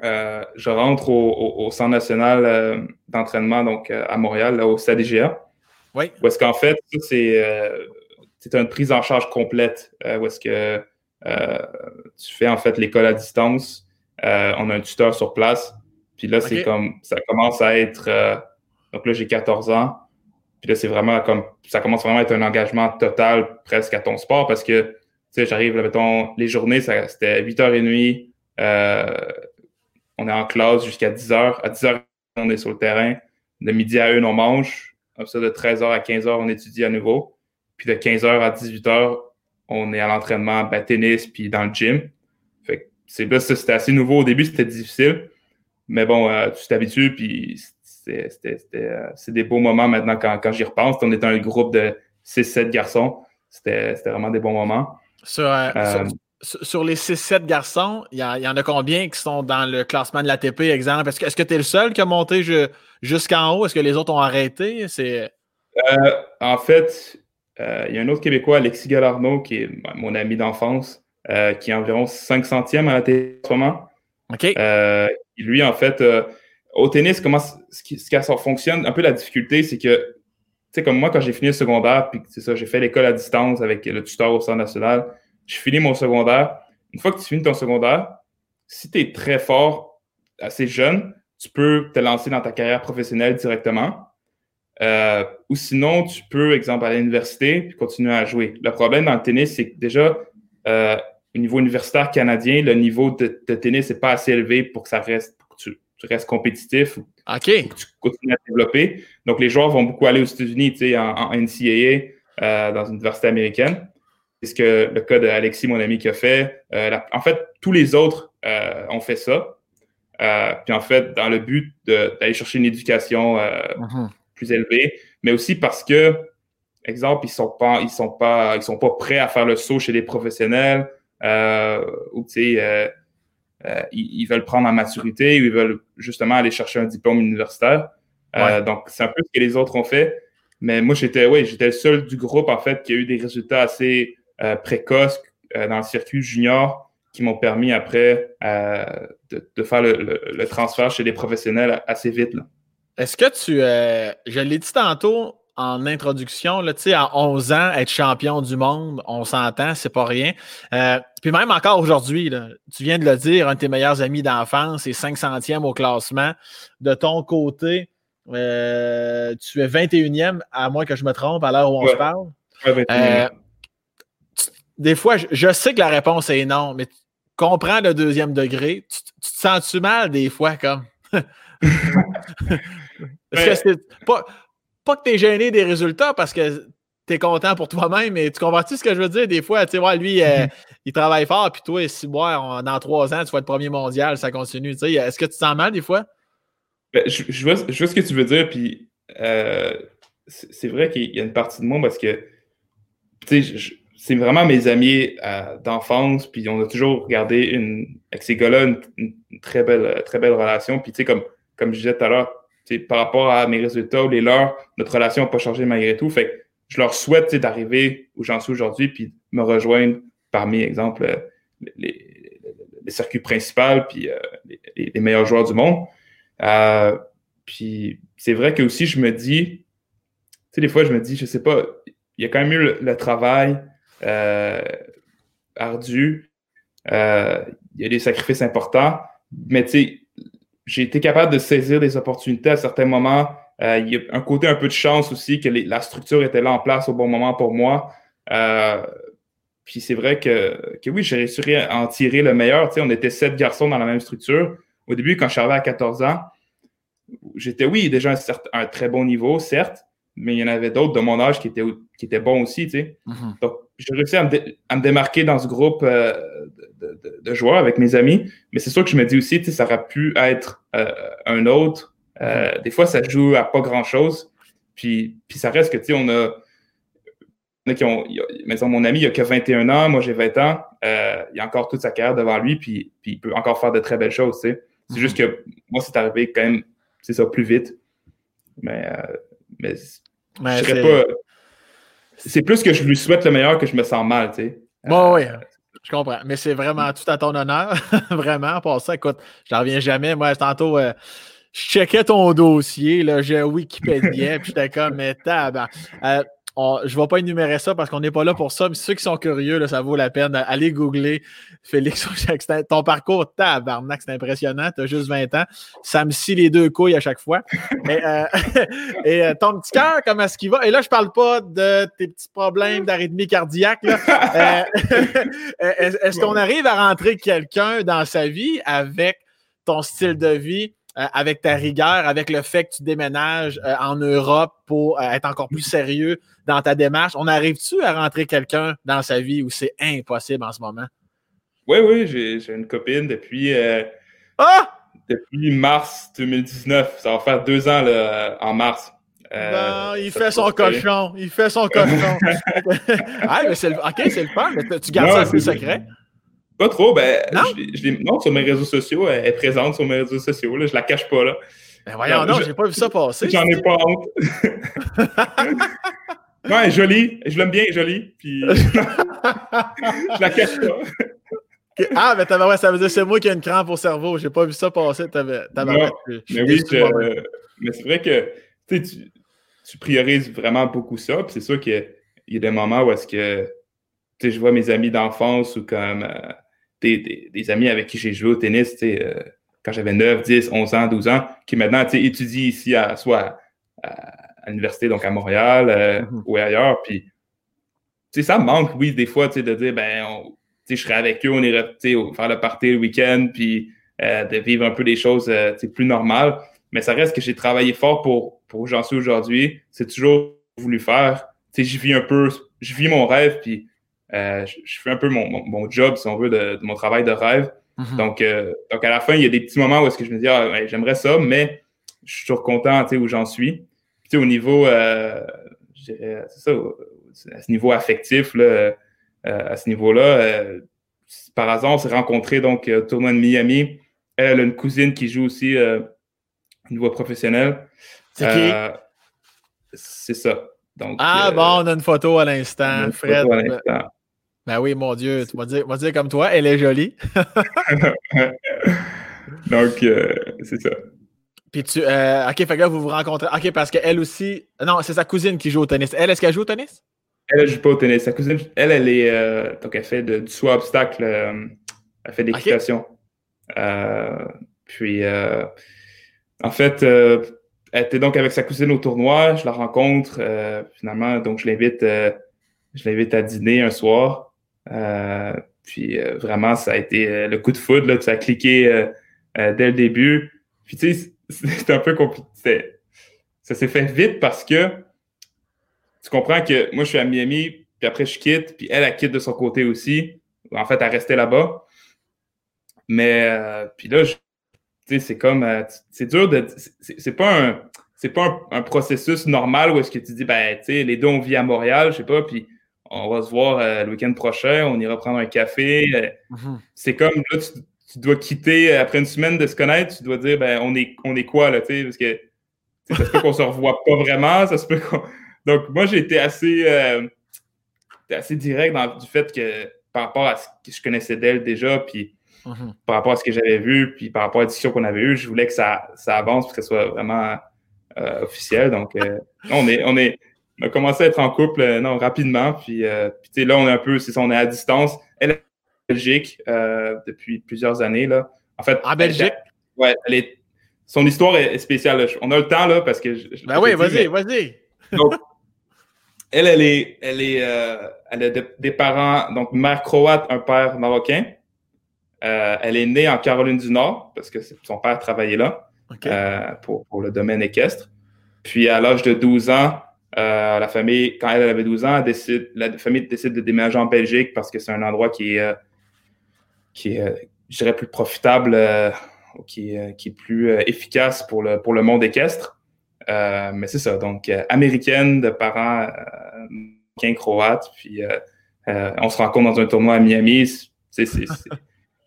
je rentre au, Centre national d'entraînement donc à Montréal, là, au SADGA. Oui. Où est-ce qu'en fait, c'est une prise en charge complète. où est-ce que tu fais en fait l'école à distance. on a un tuteur sur place. Puis là, c'est comme, ça commence à être, euh, donc là, j'ai 14 ans. Puis là, c'est vraiment comme, ça commence vraiment à être un engagement total presque à ton sport parce que, tu sais, j'arrive, là, mettons, les journées, c'était 8h30, euh, on est en classe jusqu'à 10h. À 10h, on est sur le terrain. De midi à 1, on mange. Comme ça, de 13h à 15h, on étudie à nouveau. Puis de 15h à 18h, on est à l'entraînement, ben, tennis, puis dans le gym. Fait que c'est là, c'était assez nouveau. Au début, c'était difficile. Mais bon, euh, tu t'habitues, puis c'est des beaux moments maintenant quand, quand j'y repense. On était un groupe de 6-7 garçons. C'était vraiment des bons moments. Sur, euh, sur, les 6-7 garçons, il y, en a combien qui sont dans le classement de l'ATP, exemple? Est-ce que tu es le seul qui a monté jusqu'en haut? Est-ce que les autres ont arrêté? en fait, il y a un autre Québécois, Alexis Galarno, qui est mon ami d'enfance, qui est environ 5 centièmes à la télé en ce moment. OK lui, en fait, euh, au tennis, comment ce qui, ça fonctionne, un peu la difficulté, c'est que, tu sais, comme moi, quand j'ai fini le secondaire, puis c'est ça, j'ai fait l'école à distance avec le tuteur au centre national, j'ai fini mon secondaire. Une fois que tu finis ton secondaire, si tu es très fort, assez jeune, tu peux te lancer dans ta carrière professionnelle directement. Euh, ou sinon, tu peux, exemple, aller à l'université puis continuer à jouer. Le problème dans le tennis, c'est que déjà, euh, au niveau universitaire canadien, le niveau de, tennis n'est pas assez élevé pour que ça reste, tu, restes compétitif, OK. que tu continues à développer. Donc, les joueurs vont beaucoup aller aux États-Unis, tu sais, en, NCAA, euh, dans une université américaine. C'est ce que le cas d'Alexis, mon ami, qui a fait. Euh, en fait, tous les autres euh, ont fait ça. puis en fait, dans le but d'aller chercher une éducation mm-hmm. plus élevée, mais aussi parce que, exemple, ils sont pas, ils sont pas, ils sont pas prêts à faire le saut chez les professionnels. Euh, ou euh, euh, ils, ils, veulent prendre en maturité ou ils veulent justement aller chercher un diplôme universitaire. donc, c'est un peu ce que les autres ont fait. Mais moi, j'étais ouais, j'étais le seul du groupe, en fait, qui a eu des résultats assez précoces dans le circuit junior qui m'ont permis après de, faire le, transfert chez les professionnels assez vite. Est-ce que tu. je l'ai dit tantôt, en introduction, là, à 11 ans, être champion du monde, on s'entend, c'est pas rien. Euh, puis même encore aujourd'hui, tu viens de le dire, un de tes meilleurs amis d'enfance est 500e au classement. De ton côté, euh, tu es 21e, à moins que je me trompe, à l'heure où on se parle. Euh, des fois, je, sais que la réponse est non, mais tu comprends le deuxième degré. Tu, te sens-tu mal des fois comme? Que c'est pas pas que tu es gêné des résultats parce que tu es content pour toi-même, mais tu comprends-tu ce que je veux dire? Des fois, tu sais, lui, euh, mm-hmm. il travaille fort, puis toi, si moi, dans trois ans, tu vas être premier mondial, ça continue. Est-ce que tu te sens mal des fois? Ben, je, vois, ce que tu veux dire, puis euh, c'est vrai qu'il y a une partie de moi parce que, tu sais, c'est vraiment mes amis euh, d'enfance, puis on a toujours regardé une, avec ces gars-là une, très, belle, très belle relation. Puis, tu sais, comme, comme je disais tout à l'heure, par rapport à mes résultats ou les leurs, notre relation n'a pas changé malgré tout. Fait je leur souhaite d'arriver où j'en suis aujourd'hui puis me rejoindre parmi, exemple, les, circuits principaux puis euh, les, meilleurs joueurs du monde. Euh, puis c'est vrai que aussi, je me dis, tu sais, des fois, je me dis, je sais pas, il y a quand même eu le, travail euh, ardu, il y a des sacrifices importants, mais tu j'ai été capable de saisir des opportunités à certains moments. Euh, il y a un côté un peu de chance aussi que la structure était là en place au bon moment pour moi. Euh, puis c'est vrai que, que oui, j'ai réussi à en tirer le meilleur. on était sept garçons dans la même structure. Au début, quand je suis arrivé à 14 ans, j'étais, oui, déjà un, un, très bon niveau, certes, mais il y en avait d'autres de mon âge qui étaient, qui étaient bons aussi. Mm-hmm. Donc, j'ai réussi à me, démarquer dans ce groupe euh, de, joueurs avec mes amis. Mais c'est sûr que je me dis aussi, ça aurait pu être euh, un autre. Mm-hmm. des fois, ça joue à pas grand-chose. Puis, puis ça reste que, tu sais, on a qui ont, mon ami, il a que 21 ans, moi j'ai 20 ans, euh, il a encore toute sa carrière devant lui, puis, puis il peut encore faire de très belles choses, C'est juste mhm. que moi, c'est arrivé quand même, c'est ça, plus vite. Mais, euh, mais, je serais pas. C'est plus que je lui souhaite le meilleur que je me sens mal, tu sais. Bon, oui, je comprends. Mais c'est vraiment tout à ton honneur. vraiment, pour ça, écoute, je n'en reviens jamais. Moi, tantôt, euh, je checkais ton dossier, là, j'ai Wikipédia, puis j'étais comme, mais tabac je ne vais pas énumérer ça parce qu'on n'est pas là pour ça, mais ceux qui sont curieux, ça vaut la peine. d'aller googler Félix Ton parcours, tabarnak, c'est impressionnant. Tu as juste 20 ans. Ça me scie les deux couilles à chaque fois. et, euh, euh, ton petit cœur, comment est-ce qu'il va? Et là, je ne parle pas de tes petits problèmes d'arythmie cardiaque. Euh, est-ce qu'on arrive à rentrer quelqu'un dans sa vie avec ton style de vie? Avec ta rigueur, avec le fait que tu déménages en Europe pour être encore plus sérieux dans ta démarche, on arrive-tu à rentrer quelqu'un dans sa vie où c'est impossible en ce moment? Oui, oui, j'ai une copine depuis, ah! depuis mars 2019. Ça va faire deux ans en mars. non, il fait son cochon. Il fait son cochon. ah, mais c'est le... OK, c'est le fun. Mais tu gardes ça ça secret? Pas trop. Ben, non? sur mes réseaux sociaux, elle est présente sur mes réseaux sociaux. Là, je la cache pas. Là. Ben voyons, non, j'ai pas vu ça passer. J'en ai pas honte. ouais, jolie. Je l'aime bien, jolie. Puis je la cache pas. Ah, mais ouais, ça veut dire que c'est moi qui ai une crampe au cerveau. J'ai pas vu ça passer. T'avais, mais oui, mais c'est vrai que tu, tu priorises vraiment beaucoup ça. Puis c'est sûr qu'il y a des moments où est-ce que je vois mes amis d'enfance ou comme euh, des, amis avec qui j'ai joué au tennis, euh, quand j'avais 9, 10, 11 ans, 12 ans, qui maintenant étudient ici, à, soit à, l'université, donc à Montréal euh, mm-hmm. ou ailleurs. Puis, ça me manque, oui, des fois, de dire, ben, je serais avec eux, on irait faire le party le week-end, puis euh, de vivre un peu des choses plus normales. Mais ça reste que j'ai travaillé fort pour, pour où j'en suis aujourd'hui. C'est toujours voulu faire. Je vis un peu, je vis mon rêve, puis euh, je, fais un peu mon, job, si on veut, de, mon travail de rêve. Mhm. donc, euh, donc, à la fin, il y a des petits moments où est-ce que je me dis, ah, j'aimerais ça, mais je suis toujours content où j'en suis. Puis, au niveau, euh, c'est ça, à ce niveau affectif, là, à ce niveau-là, par hasard, on s'est rencontrés donc, au tournoi de Miami. Elle a une cousine qui joue aussi au niveau professionnel. C'est qui? C'est ça. Donc, ah bon, on a une photo à l'instant, Fred. Ben oui, mon Dieu, tu vas dire, dire comme toi, elle est jolie. Donc, euh, c'est ça. Puis tu. Euh, ok, fait que vous vous rencontrez. Ok, parce qu'elle aussi. Non, c'est sa cousine qui joue au tennis. Elle, est-ce qu'elle joue au tennis? Elle, ne joue pas au tennis. Sa cousine, elle, elle est. Euh, donc, elle fait de, du saut obstacle. elle fait d'équitation. puis, en fait, elle était donc avec sa cousine au tournoi. Je la rencontre. finalement, donc, je l'invite. je l'invite à dîner un soir. Euh, puis euh, vraiment, ça a été euh, le coup de foudre, là, ça a cliqué dès le début. Puis tu sais, c'est un peu compliqué. Ça s'est fait vite parce que tu comprends que moi, je suis à Miami, puis après, je quitte, puis elle, elle quitte de son côté aussi. En fait, elle restait là-bas. Mais, puis là, tu sais, c'est comme, c'est dur de, c'est pas un, c'est pas un, processus normal où est-ce que tu dis, ben, tu sais, les deux, on vit à Montréal, je sais pas, puis on va se voir euh, le week-end prochain, on ira prendre un café. Euh, mhm. C'est comme là, tu, dois quitter après une semaine de se connaître, tu dois dire ben on est on est quoi là, tu sais, parce que ça se peut qu'on se revoit pas vraiment, ça se peut Donc moi j'ai été assez euh, assez direct dans du fait que par rapport à ce que je connaissais d'elle déjà, puis mhm. par rapport à ce que j'avais vu, puis par rapport à la discussion qu'on avait eue, je voulais que ça, ça avance pour que ce soit vraiment officiel. Donc on est on est on a commencé à être en couple euh, non, rapidement. Puis, euh, puis là, on est un peu, c'est ça, on est à distance. Elle Belgique euh, depuis plusieurs années. Là. En fait, en Belgique? ouais, elle est, son histoire est, spéciale. On a le temps là parce que. ben oui, vas-y, vas-y. Donc, elle, elle est, elle est, euh, elle a des parents, donc mère croate, un père marocain. Euh, elle est née en Caroline du Nord parce que son père travaillait là pour, pour, le domaine équestre. Puis à l'âge de 12 ans, la famille, quand elle avait 12 ans, décide, la famille décide de déménager en Belgique parce que c'est un endroit qui est, qui est, je dirais, plus profitable, qui, est, qui est plus efficace pour le, pour le monde équestre. Euh, mais c'est ça, donc euh, américaine de parents euh, croates, puis euh, on se rencontre dans un tournoi à Miami.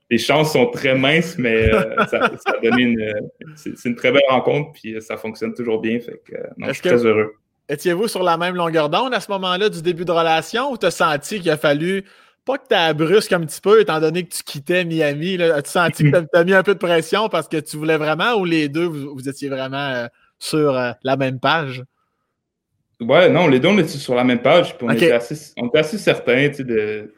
les chances sont très minces, mais ça, ça, a donné une. c'est une très belle rencontre, puis ça fonctionne toujours bien. Fait que, non, je suis très heureux. Étiez-vous sur la même longueur d'onde à ce moment-là du début de relation ou tu as senti qu'il a fallu pas que tu as brusque un petit peu, étant donné que tu quittais Miami? As-tu senti que tu as, mis un peu de pression parce que tu voulais vraiment ou les deux, vous, étiez vraiment sur euh, la même page? Ouais, non, les deux, on était sur la même page. Puis on, était assez, on, était assez, certains de,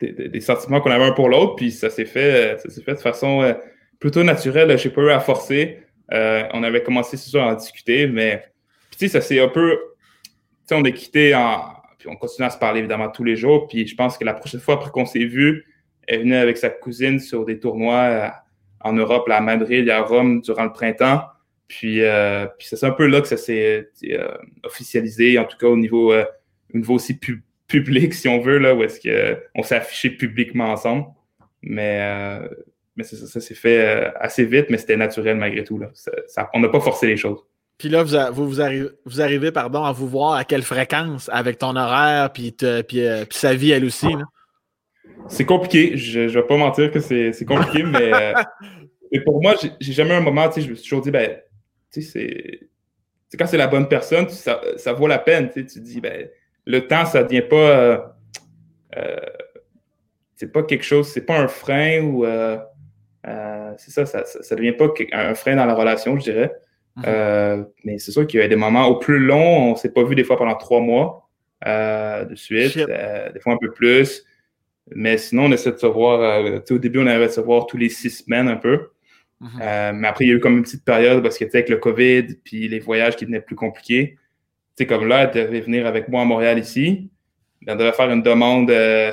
des sentiments qu'on avait un pour l'autre. Puis ça s'est fait, ça fait de façon euh, plutôt naturelle. Je n'ai pas eu à forcer. Euh, on avait commencé, c'est sûr, à en discuter. Mais tu sais, ça s'est un peu. Tu sais, on est quitté en. Puis on continue à se parler évidemment tous les jours. Puis je pense que la prochaine fois après qu'on s'est vu, elle venait avec sa cousine sur des tournois en Europe, à Madrid à Rome durant le printemps. Puis, euh, c'est un peu là que ça s'est euh, officialisé, en tout cas au niveau, euh, au niveau aussi public, si on veut, là, où est-ce qu'on s'est affiché publiquement ensemble. Mais, mais ça, ça s'est fait assez vite, mais c'était naturel malgré tout. Là. on n'a pas forcé les choses. Puis là, vous, vous, arrivez, vous arrivez pardon, à vous voir à quelle fréquence avec ton horaire, puis, puis, sa vie, elle aussi. C'est compliqué. Je ne vais pas mentir que c'est compliqué, mais, mais pour moi, j'ai jamais un moment, tu sais, je me suis toujours dit, ben, c'est quand c'est la bonne personne, ça, ça, vaut la peine. Tu dis, ben, le temps, ça ne devient pas. Euh, euh, c'est pas quelque chose, c'est pas un frein ou. Euh, c'est ça, ça ne devient pas un frein dans la relation, je dirais. Mhm. mais c'est sûr qu'il y a des moments au plus long, on ne s'est pas vu des fois pendant trois mois de suite, des fois un peu plus. Mais sinon, on essaie de se voir. au début, on avait de se voir tous les six semaines un peu. Mhm. Euh, mais après, il y a eu comme une petite période parce que, avec le COVID, puis les voyages qui devenaient plus compliqués. Tu sais, comme là, elle devait venir avec moi à Montréal ici. Elle devait faire une demande euh,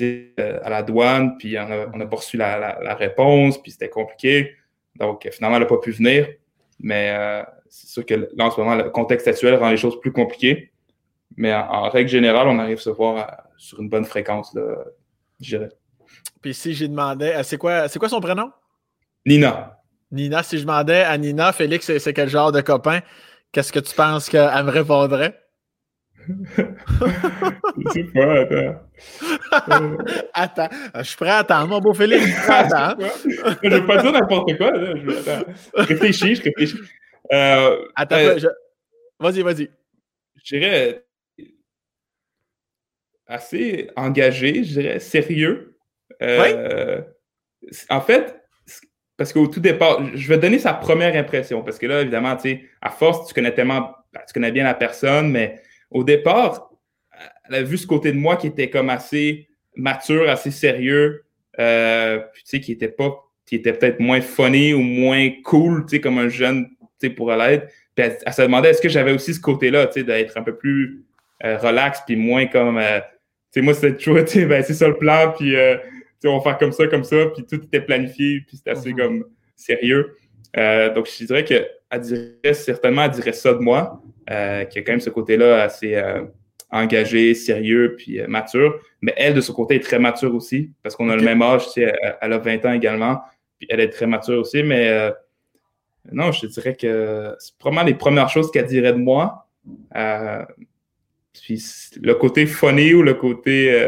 euh, à la douane, puis on a, on a pas reçu la, réponse, puis c'était compliqué. Donc, finalement, elle n'a pas pu venir. Mais c'est sûr que là, en ce moment, le contexte actuel rend les choses plus compliquées. Mais en, règle générale, on arrive à se voir sur une bonne fréquence, là, je dirais. Puis si j'ai demandé, c'est quoi, quoi son prénom? Nina. Nina, si je demandais à Nina, Félix, c'est quel genre de copain? Qu'est-ce que tu penses qu'elle me répondrait? Je sais pas, attends. attends, je suis prêt à attendre, mon beau Félix. Je attends. je ne veux pas dire n'importe quoi. Là. Je, attends. réfléchis, je réfléchis. Euh, attends, euh, vas-y, vas-y. Je dirais assez engagé, je dirais sérieux. Euh, oui? En fait, parce qu'au tout départ, je vais donner sa première impression, parce que là, évidemment, tu sais, à force, tu connais tellement, ben, tu connais bien la personne, mais au départ, elle a vu ce côté de moi qui était comme assez mature, assez sérieux, euh, tu sais, qui était pas, qui était peut-être moins funny ou moins cool, tu sais, comme un jeune, tu sais, pourrait l'être. Puis elle, se demandait est-ce que j'avais aussi ce côté-là, tu sais, d'être un peu plus euh, relax, puis moins comme, euh, tu sais, moi, c'était toujours, tu sais, ben, c'est ça le plan, puis on va faire comme ça, comme ça, puis tout était planifié, puis c'était assez mhm. comme sérieux. Euh, donc, je dirais qu'elle dirait, certainement, elle dirait ça de moi, euh, qui a quand même ce côté-là assez euh, engagé, sérieux, puis mature. Mais elle, de son côté, est très mature aussi, parce qu'on a le même âge, tu sais, elle, a 20 ans également, puis elle est très mature aussi, mais non, je dirais que c'est probablement les premières choses qu'elle dirait de moi. puis le côté funny ou le côté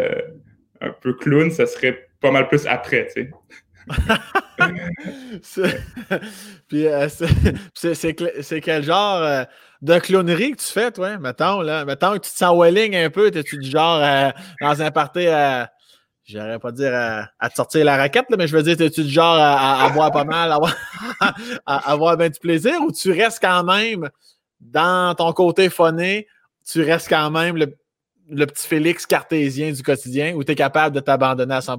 un peu clown, ça serait pas mal plus après, tu sais. Euh, c'est quel genre euh, de clownerie que tu fais, toi? Mettons, là? Mettons que tu te sens welling un peu, t'es-tu du genre euh, dans un party à. J'aurais pas dire à, te sortir la raquette, mais je veux dire, t'es-tu du genre à, avoir pas mal, à avoir, bien du plaisir ou tu restes quand même dans ton côté phoné, tu restes quand même le le petit Félix cartésien du quotidien ou tu es capable de t'abandonner à 100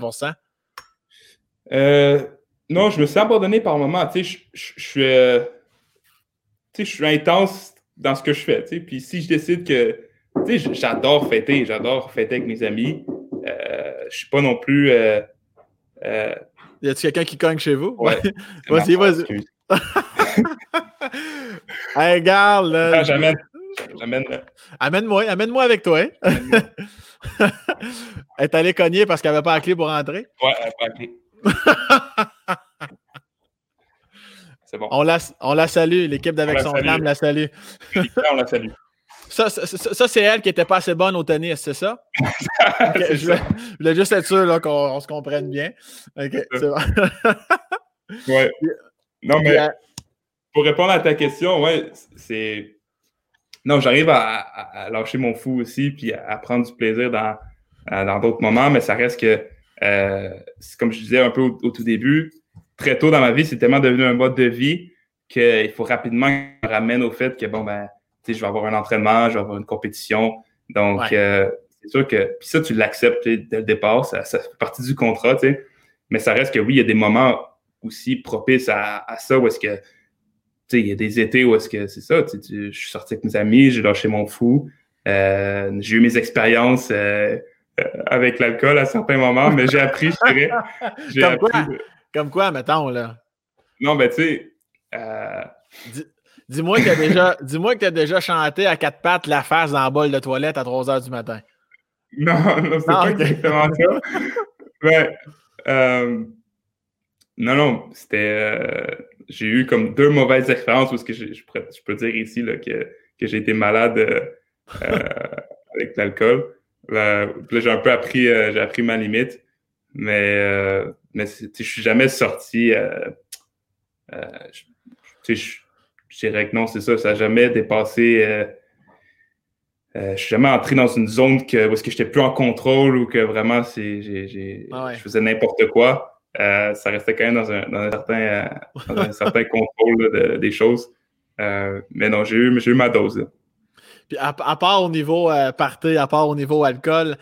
euh, Non, je me suis abandonné par moment. Tu sais, je, suis, euh, je suis intense dans ce que je fais. Tu sais, puis si je décide que tu sais, j'adore fêter, j'adore fêter avec mes amis. Euh, je suis pas non plus. Euh, euh, y a-tu quelqu'un qui cogne chez vous? Ouais. vas-y, vas-y. hey, regarde, là. j'amène. J'amène. Amène-moi, amène-moi avec toi. Hein? elle est allée cogner parce qu'elle n'avait pas la clé pour rentrer? Ouais, elle n'avait pas la clé. C'est bon. On la, on la salue, l'équipe d'Avec son âme la salue. on la salue. Ça, ça, ça c'est elle qui n'était pas assez bonne au tennis, c'est ça? je, voulais, juste être sûr qu'on se comprenne bien. OK, c'est bon. ouais. Non, mais pour répondre à ta question, ouais, c'est. Non, j'arrive à, lâcher mon fou aussi, puis à, prendre du plaisir dans dans d'autres moments, mais ça reste que, comme je disais un peu au, tout début, très tôt dans ma vie, c'est tellement devenu un mode de vie qu'il faut rapidement que je me ramène au fait que, bon, ben, tu sais, je vais avoir un entraînement, je vais avoir une compétition. Donc, euh, c'est sûr que, puis ça, tu l'acceptes dès le départ, ça, ça, fait partie du contrat, tu sais. Mais ça reste que oui, il y a des moments aussi propices à, ça où est-ce que, tu sais, il y a des étés où est-ce que c'est ça, tu sais, je suis sorti avec mes amis, j'ai lâché mon fou, euh, j'ai eu mes expériences euh, avec l'alcool à certains moments, mais j'ai appris, je dirais. Comme, appris, quoi? Comme quoi, mettons, là? Non, ben, tu sais. Dis-moi que tu as, déjà, dis as déjà chanté à quatre pattes la face dans le bol de toilette à 3 h du matin. Non, non, c'est pas exactement ça. Mais, euh, non, non, c'était. Euh, j'ai eu comme deux mauvaises expériences parce que je, je, peux dire ici là, que, que j'ai été malade euh, avec l'alcool. Là, j'ai un peu appris, j'ai appris ma limite. Mais, mais je suis jamais sorti. je, je dirais que non, c'est ça. Ça n'a jamais dépassé. Euh, euh, je suis jamais entré dans une zone que, où est-ce que j'étais plus en contrôle ou que vraiment c'est, ah je faisais n'importe quoi. Euh, ça restait quand même dans un, dans un certain, dans un certain contrôle des choses. mais non, j'ai eu, eu ma dose. Puis à, part au niveau party, à part au niveau alcool,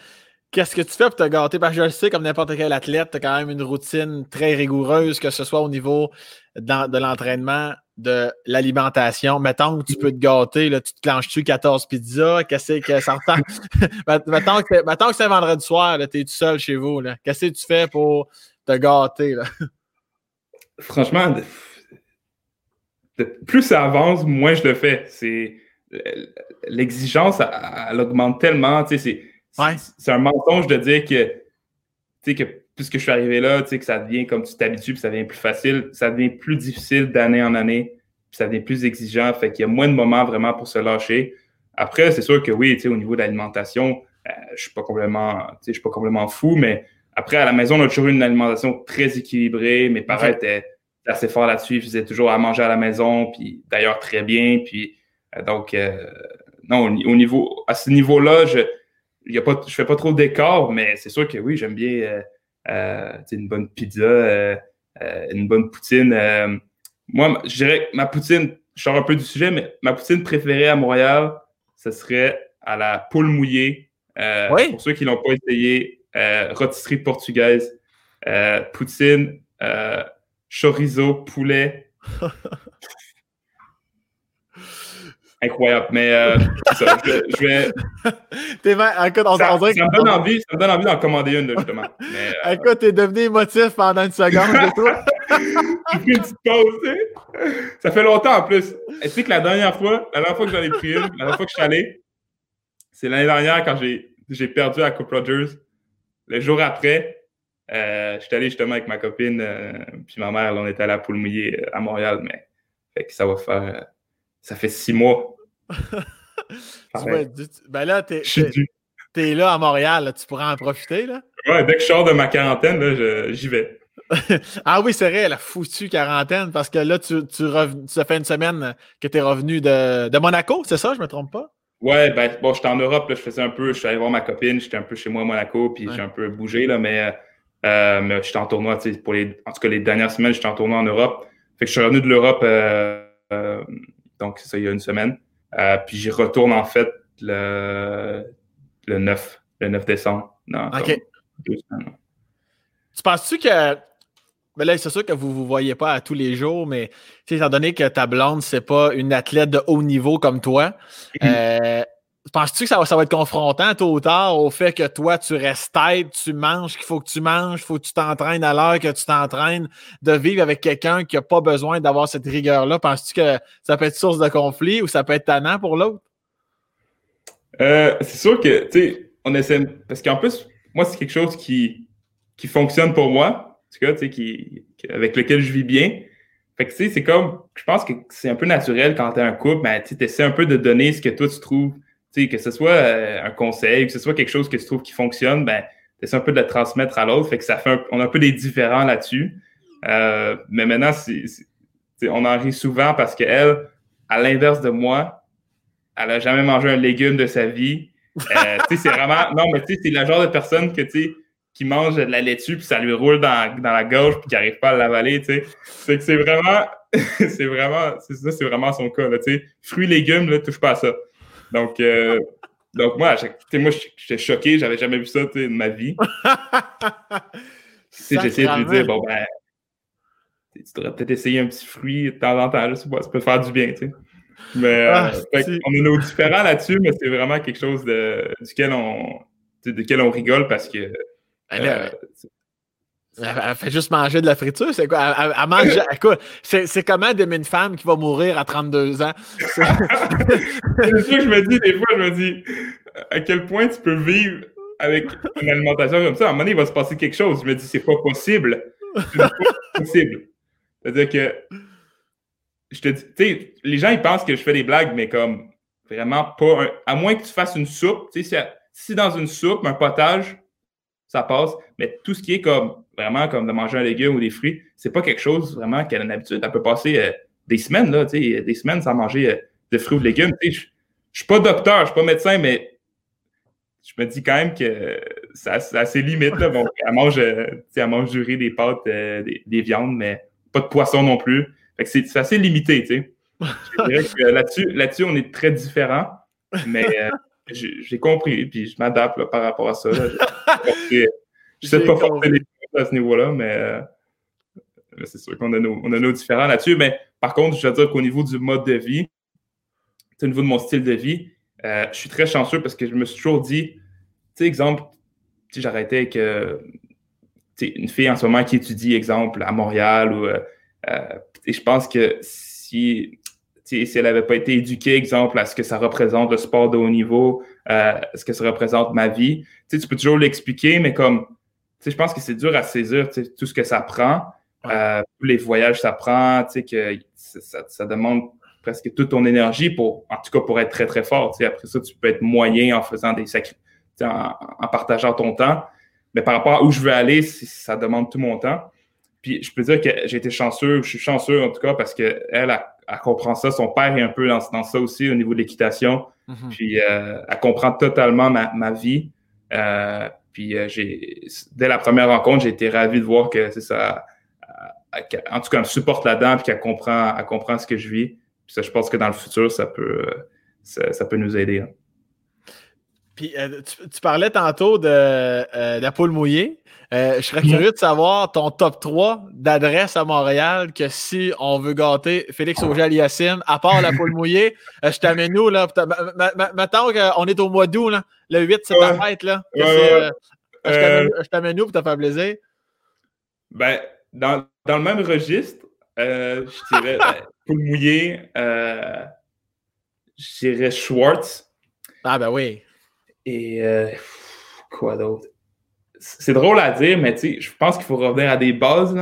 Qu'est-ce que tu fais pour te gâter? Parce que je le sais, comme n'importe quel athlète, tu as quand même une routine très rigoureuse, que ce soit au niveau de l'entraînement, de l'alimentation. Mettons que tu peux te gâter, là, tu te clenches-tu 14 pizzas? Qu'est-ce que ça entend? mettons, que c'est vendredi soir, tu es tout seul chez vous. Qu'est-ce que tu fais pour te gâter? Là? Franchement, plus ça avance, moins je le fais. C'est l'exigence, elle, augmente tellement. C'est c'est un mensonge de dire que, que puisque je suis arrivé là, que ça devient comme tu t'habitues, puis ça devient plus facile, ça devient plus difficile d'année en année, puis ça devient plus exigeant. Fait qu'il y a moins de moments vraiment pour se lâcher. Après, c'est sûr que oui, au niveau de l'alimentation, euh, je suis pas complètement, je suis pas complètement fou, mais après, à la maison, on a toujours eu une alimentation très équilibrée. Mes parents étaient assez forts là-dessus. Ils faisaient toujours à manger à la maison, puis d'ailleurs très bien. Puis donc, euh, non, au, niveau, à ce niveau-là, je, je fais pas trop d'écart, mais c'est sûr que oui, j'aime bien euh, euh, une bonne pizza, euh, une bonne poutine. moi, je dirais que ma poutine, je sors un peu du sujet, mais ma poutine préférée à Montréal, ce serait à la poule mouillée. Pour ceux qui l'ont pas essayé, rôtisserie portugaise, poutine, chorizo, poulet. incroyable. Mais euh, ça, je, vais. Écoute, on, ça, ça, me donne envie, ça me donne envie d'en commander une, justement. Mais, euh, Écoute, t'es devenu émotif pendant une seconde, de toi. J'ai pris une petite pause, tu sais. Ça fait longtemps en plus. Tu sais que la dernière fois, la dernière fois que j'en ai pris une, la dernière fois que je suis allé, c'est l'année dernière quand j'ai perdu à Coupe Rogers. Le jour après, euh, je suis allé justement avec ma copine, euh, puis ma mère, on était à la poule mouillée à Montréal, mais fait que ça va faire. Ça fait six mois ben là, t'es es, là à Montréal, tu pourras en profiter. Là. Ouais, dès que je sors de ma quarantaine, j'y vais. ah oui, c'est vrai, la foutue quarantaine, parce que là, tu, tu, ça fait une semaine que tu es revenu de, de Monaco, c'est ça, je me trompe pas? Ouais, ben bon, j'étais en Europe, là, je faisais un peu, je suis allé voir ma copine, j'étais un peu chez moi à Monaco, puis j'ai un peu bougé, là, mais, euh, mais j'étais en tournoi, tu sais, pour les, en tout cas les dernières semaines, j'étais en tournoi en Europe. Fait que je suis revenu de l'Europe, euh, euh, donc c'est ça, il y a une semaine. Euh, puis j'y retourne en fait le, le 9, le 9 décembre. OK. Tu penses-tu que. Mais ben là, c'est sûr que vous ne vous voyez pas à tous les jours, mais étant donné que ta blonde, c'est pas une athlète de haut niveau comme toi, euh, penses-tu que ça va, être confrontant tôt ou tard au fait que toi, tu restes tête, tu manges qu'il faut que tu manges, faut que tu t'entraînes à l'heure que tu t'entraînes, de vivre avec quelqu'un qui n'a pas besoin d'avoir cette rigueur-là? Penses-tu que ça peut être source de conflit ou ça peut être tannant pour l'autre? Euh, c'est sûr que, tu sais, on essaie. Parce qu'en plus, moi, c'est quelque chose qui, qui fonctionne pour moi, en tout cas, tu avec lequel je vis bien. Fait que, tu sais, c'est comme, je pense que c'est un peu naturel quand tu un couple, ben, tu essaies un peu de donner ce que toi tu trouves, que ce soit euh, un conseil, que ce soit quelque chose que tu trouves qui fonctionne, ben, tu un peu de le transmettre à l'autre. Fait que ça fait on a un peu des différents là-dessus. Euh, mais maintenant, on en rit souvent parce qu'elle, à l'inverse de moi, elle a jamais mangé un légume de sa vie. Euh, c'est vraiment, non, mais tu sais, c'est le genre de personne que, tu qui mange de la laitue, puis ça lui roule dans, la gorge, puis qui n'arrive pas à l'avaler. C'est c'est vraiment, c'est vraiment, c'est ça, c'est vraiment son cas, là. Fruits, légumes, là, touche pas à ça. Donc, euh, donc moi, moi, j'étais choqué, j'avais jamais vu ça, de ma vie. essayé de lui dire, bon, ben, tu devrais peut-être essayer un petit fruit de temps en temps, ça peut faire du bien, tu sais. Mais ah, euh, on est nos différents là-dessus, mais c'est vraiment quelque chose de, duquel on, duquel on rigole parce que euh, elle, fait juste manger de la friture, c'est quoi? Elle, mange. Écoute, c'est comment d'aimer une femme qui va mourir à 32 ans? c'est ça que je me dis, des fois, je me dis à quel point tu peux vivre avec une alimentation comme ça? À un moment donné, il va se passer quelque chose. Je me dis, c'est pas possible. C'est pas possible. C'est-à-dire que je te dis, tu sais, les gens, ils pensent que je fais des blagues, mais comme vraiment pas. à moins que tu fasses une soupe, tu sais, si dans une soupe, un potage, ça passe. Mais tout ce qui est comme vraiment comme de manger un légume ou des fruits, c'est pas quelque chose vraiment qu'elle a l'habitude. Elle peut passer euh, des semaines, là, des semaines sans manger euh, de fruits ou de légumes. Je, suis pas docteur, je suis pas médecin, mais je me dis quand même que ça, a ses limites. Là. Bon, elle, mange, euh, elle mange du riz, des pâtes, des, viandes, mais pas de poisson non plus. c'est assez limité. là-dessus, là-dessus, on est très différents. Mais j'ai compris, puis je m'adapte par rapport à ça. Je sais pas forcer les à ce niveau-là, euh, mais, c'est sûr qu'on a, nos, différents là-dessus. Mais par contre, je veux dire qu'au niveau du mode de vie, au niveau de mon style de vie, euh, je suis très chanceux parce que je me suis toujours dit, tu sais, exemple, j'arrêtais avec euh, une fille en ce moment qui étudie, exemple, à Montréal, ou je pense que si si elle n'avait pas été éduquée, exemple, à ce que ça représente le sport de haut niveau, euh, à ce que ça représente ma vie, tu peux toujours l'expliquer, mais comme, je pense que c'est dur à saisir tout ce que ça prend, euh, tous les voyages que ça prend, que ça, demande presque toute ton énergie pour, en tout cas, pour être très, très fort. Après ça, tu peux être moyen en faisant des sacrifices, en, en, partageant ton temps. Mais par rapport à où je veux aller, ça demande tout mon temps. Puis je peux dire que j'ai été chanceux, je suis chanceux en tout cas parce qu'elle a elle comprend ça. Son père est un peu dans, ça aussi au niveau de l'équitation. Mhm. Puis euh, elle comprend totalement ma, vie. Euh, puis euh, j'ai, dès la première rencontre, j'ai été ravi de voir que c'est ça. en tout cas, elle me supporte là-dedans, puis qu'elle comprend, elle comprend ce que je vis. Puis ça, je pense que dans le futur, ça peut, ça, peut nous aider. Hein. Puis tu, parlais tantôt de, de la poule mouillée. Euh, je serais curieux de savoir ton top 3 d'adresses à Montréal que si on veut gâter Félix Auger-Aliassime, à part la poule mouillée, euh, je t'amène où, là? Mettons qu'on est au mois d'août, là. Le 8, c'est ta fête, là. Euh, je t'amène où pour te faire plaisir? Ben, dans, dans le même registre, je dirais ben, poule mouillée, je dirais Schwartz. Ah, ben oui. Et quoi d'autre? C'est drôle à dire, mais je pense qu'il faut revenir à des bases.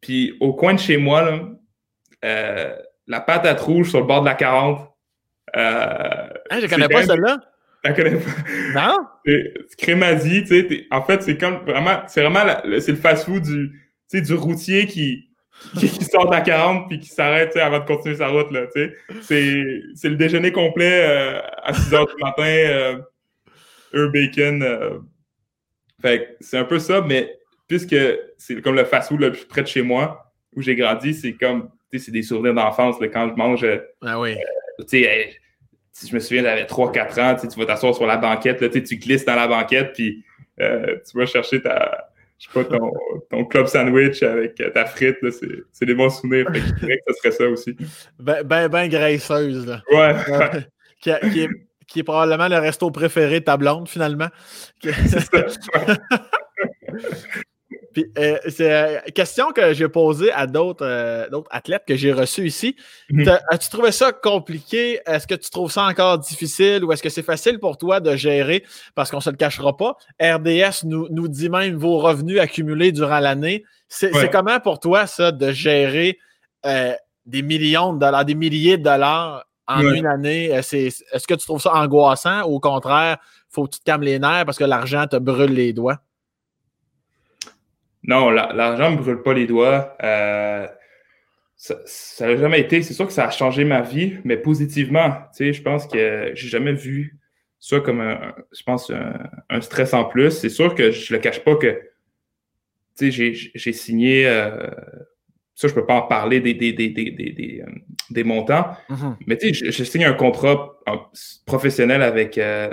Puis au coin de chez moi, là, euh, la patate rouge sur le bord de la 40. Euh, hein, je connais pas celle-là. Je connais pas. Non? C'est crémazie, tu sais. En fait, c'est comme vraiment, c'est vraiment, c'est le fast-food du, du routier qui, qui, sort de la 40 puis qui s'arrête avant de continuer sa route, là, tu sais. C'est le déjeuner complet euh, à 6 h du matin, euh, eux bacon, euh, fait c'est un peu ça, mais puisque c'est comme le fast-food le plus près de chez moi, où j'ai grandi, c'est comme, tu sais, c'est des souvenirs d'enfance, quand je mange. Euh, ah oui. Euh, tu sais, je me souviens, j'avais 3-4 ans, tu vas t'asseoir sur la banquette, là, tu glisses dans la banquette, puis euh, tu vas chercher ta, je sais pas, ton, club sandwich avec ta frite, c'est des bons souvenirs. je dirais que ce serait ça aussi. Ben, ben, ben graisseuse, là. Ouais. qui, est, qui est probablement le resto préféré de ta blonde, finalement. Puis, euh, c'est une euh, question que j'ai posée à euh, d'autres athlètes que j'ai reçus ici. Mhm. As-tu trouvé ça compliqué? Est-ce que tu trouves ça encore difficile ou est-ce que c'est facile pour toi de gérer? Parce qu'on ne se le cachera pas. RDS nous, nous dit même vos revenus accumulés durant l'année. C'est comment pour toi, ça, de gérer des millions de dollars, des milliers de dollars en une année? Est-ce que tu trouves ça angoissant ou au contraire, faut que tu te calmes les nerfs parce que l'argent te brûle les doigts? Non, l'argent ne me brûle pas les doigts. Euh, ça n'a jamais été. C'est sûr que ça a changé ma vie, mais positivement. Tu sais, je pense que j'ai jamais vu ça comme un, je pense, un, stress en plus. C'est sûr que je ne le cache pas que tu sais, j'ai signé. Euh, ça, je ne peux pas en parler des, des, des, des, des montants. Mm-hmm. Mais tu sais, j'ai signé un contrat professionnel avec, euh,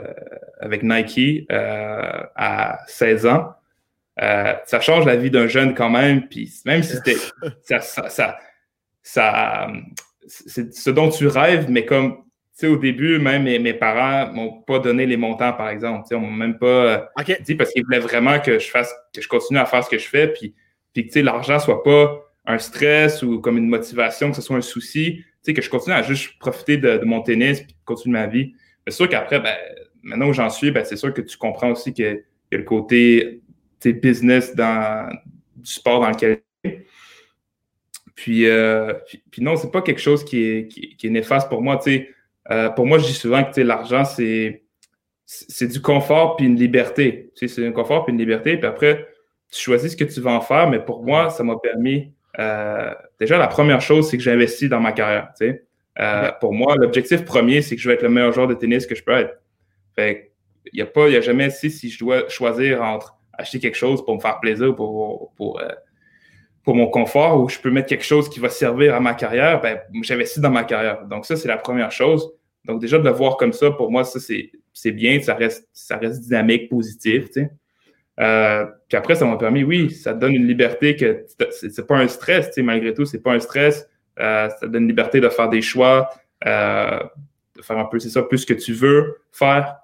avec Nike à 16 ans. Euh, ça change la vie d'un jeune quand même. Puis même si c'était. ça, ça, ça, c'est ce dont tu rêves, mais comme tu sais, au début, même mes, mes parents m'ont pas donné les montants, par exemple. Ils m'ont même pas dit parce qu'ils voulaient vraiment que je fasse, que je continue à faire ce que je fais, puis, puis que l'argent soit pas un stress ou comme une motivation, que ce soit un souci. sais que je continue à juste profiter de, mon tennis puis continuer ma vie. C'est sûr qu'après, ben, maintenant où j'en suis, ben, c'est sûr que tu comprends aussi que, que le côté business dans du sport dans lequel puis, euh, puis, puis, non, c'est pas quelque chose qui est, qui, est néfaste pour moi. Euh, pour moi, je dis souvent que l'argent, c'est, c'est du confort puis une liberté. C'est un confort puis une liberté. Puis après, tu choisis ce que tu vas en faire. Mais pour moi, ça m'a permis. Euh, déjà, la première chose, c'est que j'ai investi dans ma carrière. Euh, pour moi, l'objectif premier, c'est que je vais être le meilleur joueur de tennis que je peux être. Fait il n'y a pas, il y a jamais si, si je dois choisir entre acheter quelque chose pour me faire plaisir, pour, pour, euh, pour mon confort, ou je peux mettre quelque chose qui va servir à ma carrière, ben, j'investis dans ma carrière. Donc, ça, c'est la première chose. Donc, déjà, de le voir comme ça, pour moi, ça, c'est bien, ça reste, ça reste dynamique, positif, tu sais. Euh, puis après, ça m'a permis, oui, ça te donne une liberté que c'est pas un stress, tu sais, malgré tout, c'est pas un stress. Euh, ça te donne une liberté de faire des choix, de faire un peu, c'est ça, plus ce que tu veux faire,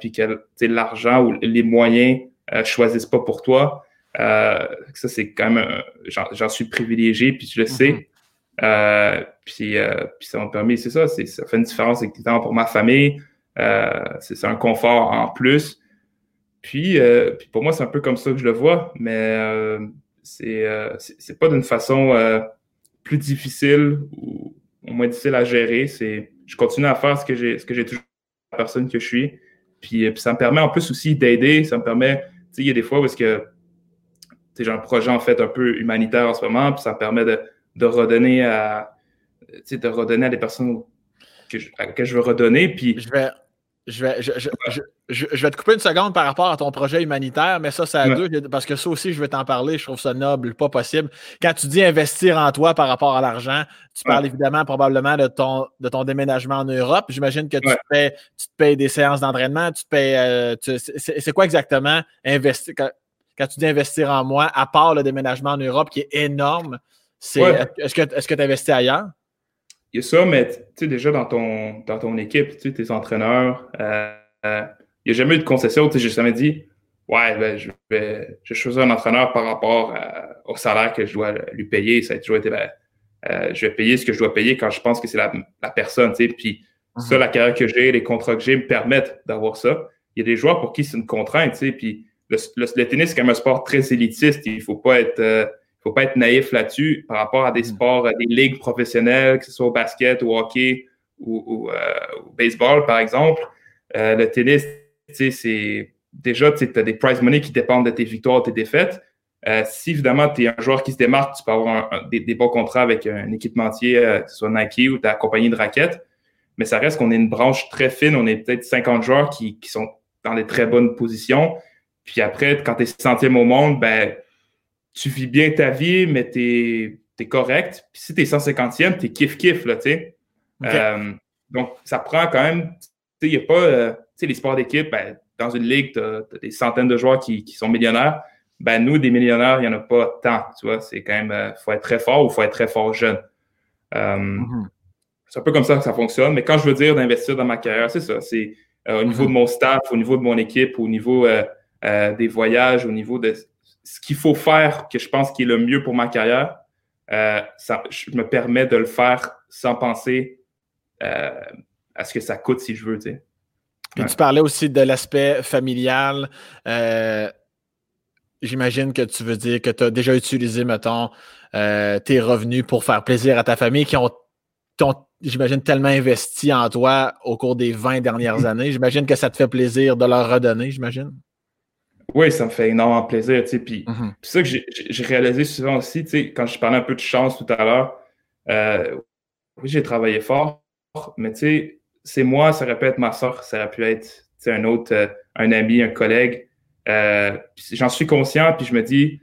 puis que l'argent ou les moyens euh, choisissent pas pour toi. Euh, ça, c'est quand même, j'en suis privilégié, puis je le sais. Mhm. Euh, puis, puis, ça m'a permis, c'est ça, ça fait une différence temps pour ma famille. c'est un confort en plus. Puis, puis pour moi, c'est un peu comme ça que je le vois, mais c'est c'est pas d'une façon plus difficile ou moins difficile à gérer. C'est je continue à faire ce que j'ai ce que j'ai toujours la personne que je suis. Puis, puis, ça me permet en plus aussi d'aider, ça me permet il y a des fois où est-ce que j'ai un projet en fait un peu humanitaire en ce moment, puis ça me permet de, de redonner à de redonner à des personnes que je, à je veux redonner. Puis je vais, je vais, je, je, vais te couper une seconde par rapport à ton projet humanitaire, mais ça, c'est à deux, parce que ça aussi, je vais t'en parler. Je trouve ça noble, pas possible. Quand tu dis investir en toi par rapport à l'argent, tu parles évidemment probablement de ton, de ton déménagement en Europe. J'imagine que tu, te payes, tu te payes des séances d'entraînement, tu te payes. Euh, c'est quoi exactement investir quand, tu dis investir en moi, à part le déménagement en Europe qui est énorme, c'est est-ce que est-ce que tu investis ailleurs? Il y a ça, mais tu sais, déjà dans ton, dans ton équipe, tu sais, tes entraîneurs, euh, il n'y a jamais eu de concession. Tu sais, j'ai jamais dit, ouais, ben, je, vais, je choisir un entraîneur par rapport au salaire que je dois lui payer. Ça a toujours été, ben, euh, je vais payer ce que je dois payer quand je pense que c'est la, la, personne, tu sais. Puis mhm. ça, la carrière que j'ai, les contrats que j'ai me permettent d'avoir ça. Il y a des joueurs pour qui c'est une contrainte, tu sais. Puis le, le, tennis, c'est quand même un sport très élitiste. Il ne faut pas être. Euh, il ne faut pas être naïf là-dessus par rapport à des mm. sports, des ligues professionnelles, que ce soit au basket, au hockey ou, au euh, baseball, par exemple. Euh, le tennis, c'est déjà, tu as des prize money qui dépendent de tes victoires, tes défaites. Euh, si évidemment tu es un joueur qui se démarque, tu peux avoir des, bons contrats avec un équipementier, que ce soit Nike ou ta compagnie de raquettes. Mais ça reste qu'on est une branche très fine. On est peut-être 50 joueurs qui, qui, sont dans des très bonnes positions. Puis après, quand tu es centième au monde, ben, tu vis bien ta vie, mais tu es, correct. Puis si tu es 150e, tu es kiff-kiff, là, tu sais. Euh, donc, ça prend quand même. Tu sais, il n'y a pas. Euh, tu sais, les sports d'équipe, ben, dans une ligue, tu as, des centaines de joueurs qui, sont millionnaires. Ben, nous, des millionnaires, il n'y en a pas tant, tu vois. C'est quand même. Il euh, faut être très fort ou il faut être très fort jeune. Mm-hmm. C'est un peu comme ça que ça fonctionne. Mais quand je veux dire d'investir dans ma carrière, c'est ça. C'est au niveau de mon staff, au niveau de mon équipe, au niveau des voyages, au niveau de ce qu'il faut faire, que je pense qui est le mieux pour ma carrière, ça, je me permets de le faire sans penser à ce que ça coûte si je veux. Puis tu parlais aussi de l'aspect familial. Euh, j'imagine que tu veux dire que tu as déjà utilisé, mettons, euh, tes revenus pour faire plaisir à ta famille qui ont, j'imagine, tellement investi en toi au cours des 20 dernières années. J'imagine que ça te fait plaisir de leur redonner, j'imagine. Oui, ça me fait énormément plaisir. Tu sais, puis c'est ça que j'ai réalisé souvent aussi, tu sais, quand je parlais un peu de chance tout à l'heure. Euh, oui, j'ai travaillé fort, mais tu sais, c'est moi, ça aurait pu être ma soeur, ça aurait pu être un autre, euh, un ami, un collègue. Euh, j'en suis conscient, puis je me dis,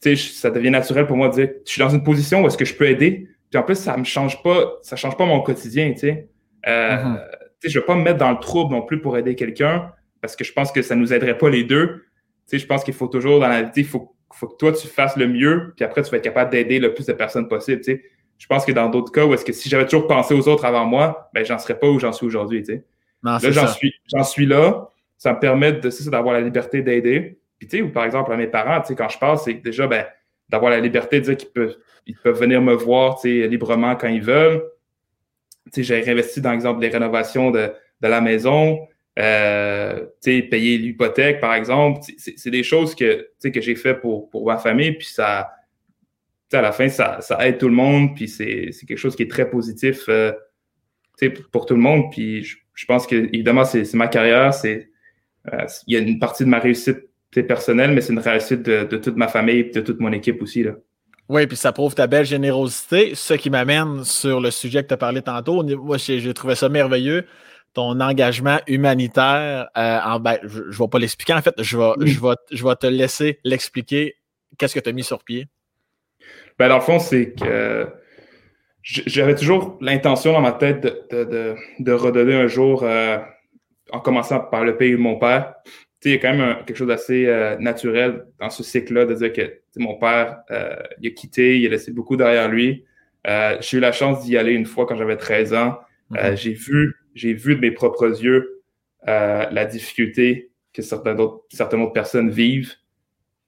ça devient naturel pour moi de dire, je suis dans une position où est-ce que je peux aider. Puis en plus, ça me change pas, ça change pas mon quotidien, tu sais. Euh, mm-hmm. Je vais pas me mettre dans le trouble non plus pour aider quelqu'un, parce que je pense que ça nous aiderait pas les deux. Tu je pense qu'il faut toujours dans la vie, il faut, faut, que toi tu fasses le mieux, puis après tu vas être capable d'aider le plus de personnes possible. Tu sais je pense que dans d'autres cas où est-ce que si j'avais toujours pensé aux autres avant moi, ben j'en serais pas où j'en suis aujourd'hui. Tu sais. là, j'en suis, j'en suis là. Ça me permet de, d'avoir la liberté d'aider. Puis, tu sais, ou par exemple, à mes parents, tu sais, quand je parle, c'est déjà ben, d'avoir la liberté de dire qu'ils peuvent, ils peuvent venir me voir tu sais, librement quand ils veulent. Tu sais, j'ai réinvesti dans l'exemple des rénovations de, de la maison. Euh, payer l'hypothèque, par exemple. C'est, des choses que, que j'ai fait pour, pour ma famille, puis ça, à la fin, ça, aide tout le monde, puis c'est quelque chose qui est très positif euh, pour tout le monde. Puis je, pense que, évidemment, c'est ma carrière, c'est euh, il y a une partie de ma réussite personnelle, mais c'est une réussite de, toute ma famille et de toute mon équipe aussi. Là. Oui, puis ça prouve ta belle générosité. Ce qui m'amène sur le sujet que tu as parlé tantôt. Moi, j'ai trouvé ça merveilleux. Ton engagement humanitaire, euh, en, ben, je ne vais pas l'expliquer. En fait, je vais, je, vais, je vais te laisser l'expliquer. Qu'est-ce que tu as mis sur pied? Ben, dans le fond, c'est que j'avais toujours l'intention dans ma tête de, redonner un jour, euh, en commençant par le pays de mon père. il y a quand même quelque chose d'assez euh, naturel dans ce cycle-là de dire que mon père, il a quitté, il a laissé beaucoup derrière lui. j'ai eu la chance d'y aller une fois quand j'avais 13 ans. Mm-hmm. j'ai vu, j'ai vu de mes propres yeux la difficulté que certaines autres, certaines autres personnes vivent.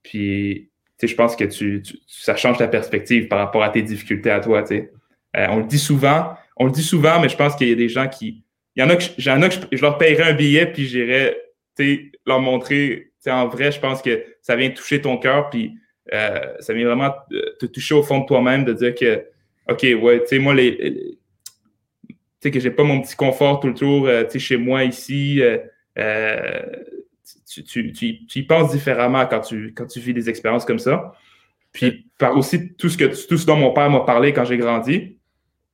Puis je pense que tu, ça change ta perspective par rapport à tes difficultés à toi. Euh, on le dit souvent, on le dit souvent, mais je pense qu'il y a des gens qui. Il y en a que, j'en que je, leur paierais un billet, puis j'irais leur montrer. En vrai, je pense que ça vient toucher ton cœur, puis euh, ça vient vraiment te toucher au fond de toi-même, de dire que, OK, ouais, tu sais, moi, les, tu sais, que j'ai pas mon petit confort tout le tour, euh, tu sais, chez moi ici tu, y penses différemment quand tu, quand tu vis des expériences comme ça. Puis par aussi tout ce, que, tout ce dont mon père m'a parlé quand j'ai grandi,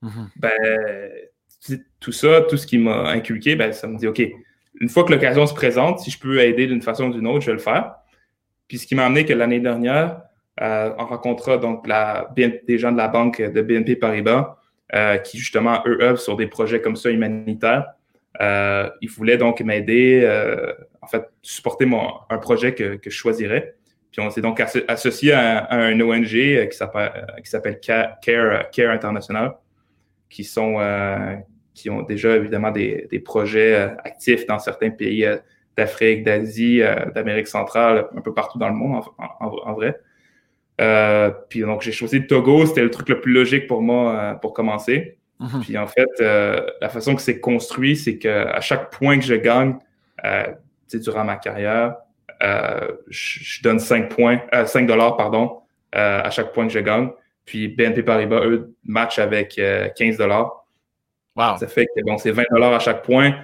mm-hmm. ben, tout ça, tout ce qui m'a inculqué, ben, ça me dit OK, une fois que l'occasion se présente, si je peux aider d'une façon ou d'une autre, je vais le faire. Puis ce qui m'a amené que l'année dernière, euh, on rencontra donc la, des gens de la banque de BNP Paribas euh, qui justement eux œuvrent sur des projets comme ça humanitaires. Euh, ils voulaient donc m'aider en fait, supporter mon, un projet que, que je choisirais. Puis on s'est donc associé à, un ONG euh, qui s'appelle, euh, Care, Care International, qui sont euh, qui ont déjà évidemment des, des projets actifs dans certains pays d'Afrique, d'Asie, d'Amérique centrale, un peu partout dans le monde en, vrai. Puis donc j'ai choisi le Togo, c'était le truc le plus logique pour moi pour commencer. Mm-hmm. Puis en fait, la façon que c'est construit, c'est qu'à chaque point que je gagne, durant ma carrière, euh, je, donne 5 points, 5 euh, dollars, pardon, euh, à chaque point que je gagne. Puis BNP Paribas, eux, match avec 15 dollars. Wow. Ça fait que bon, c'est 20 dollars à chaque point.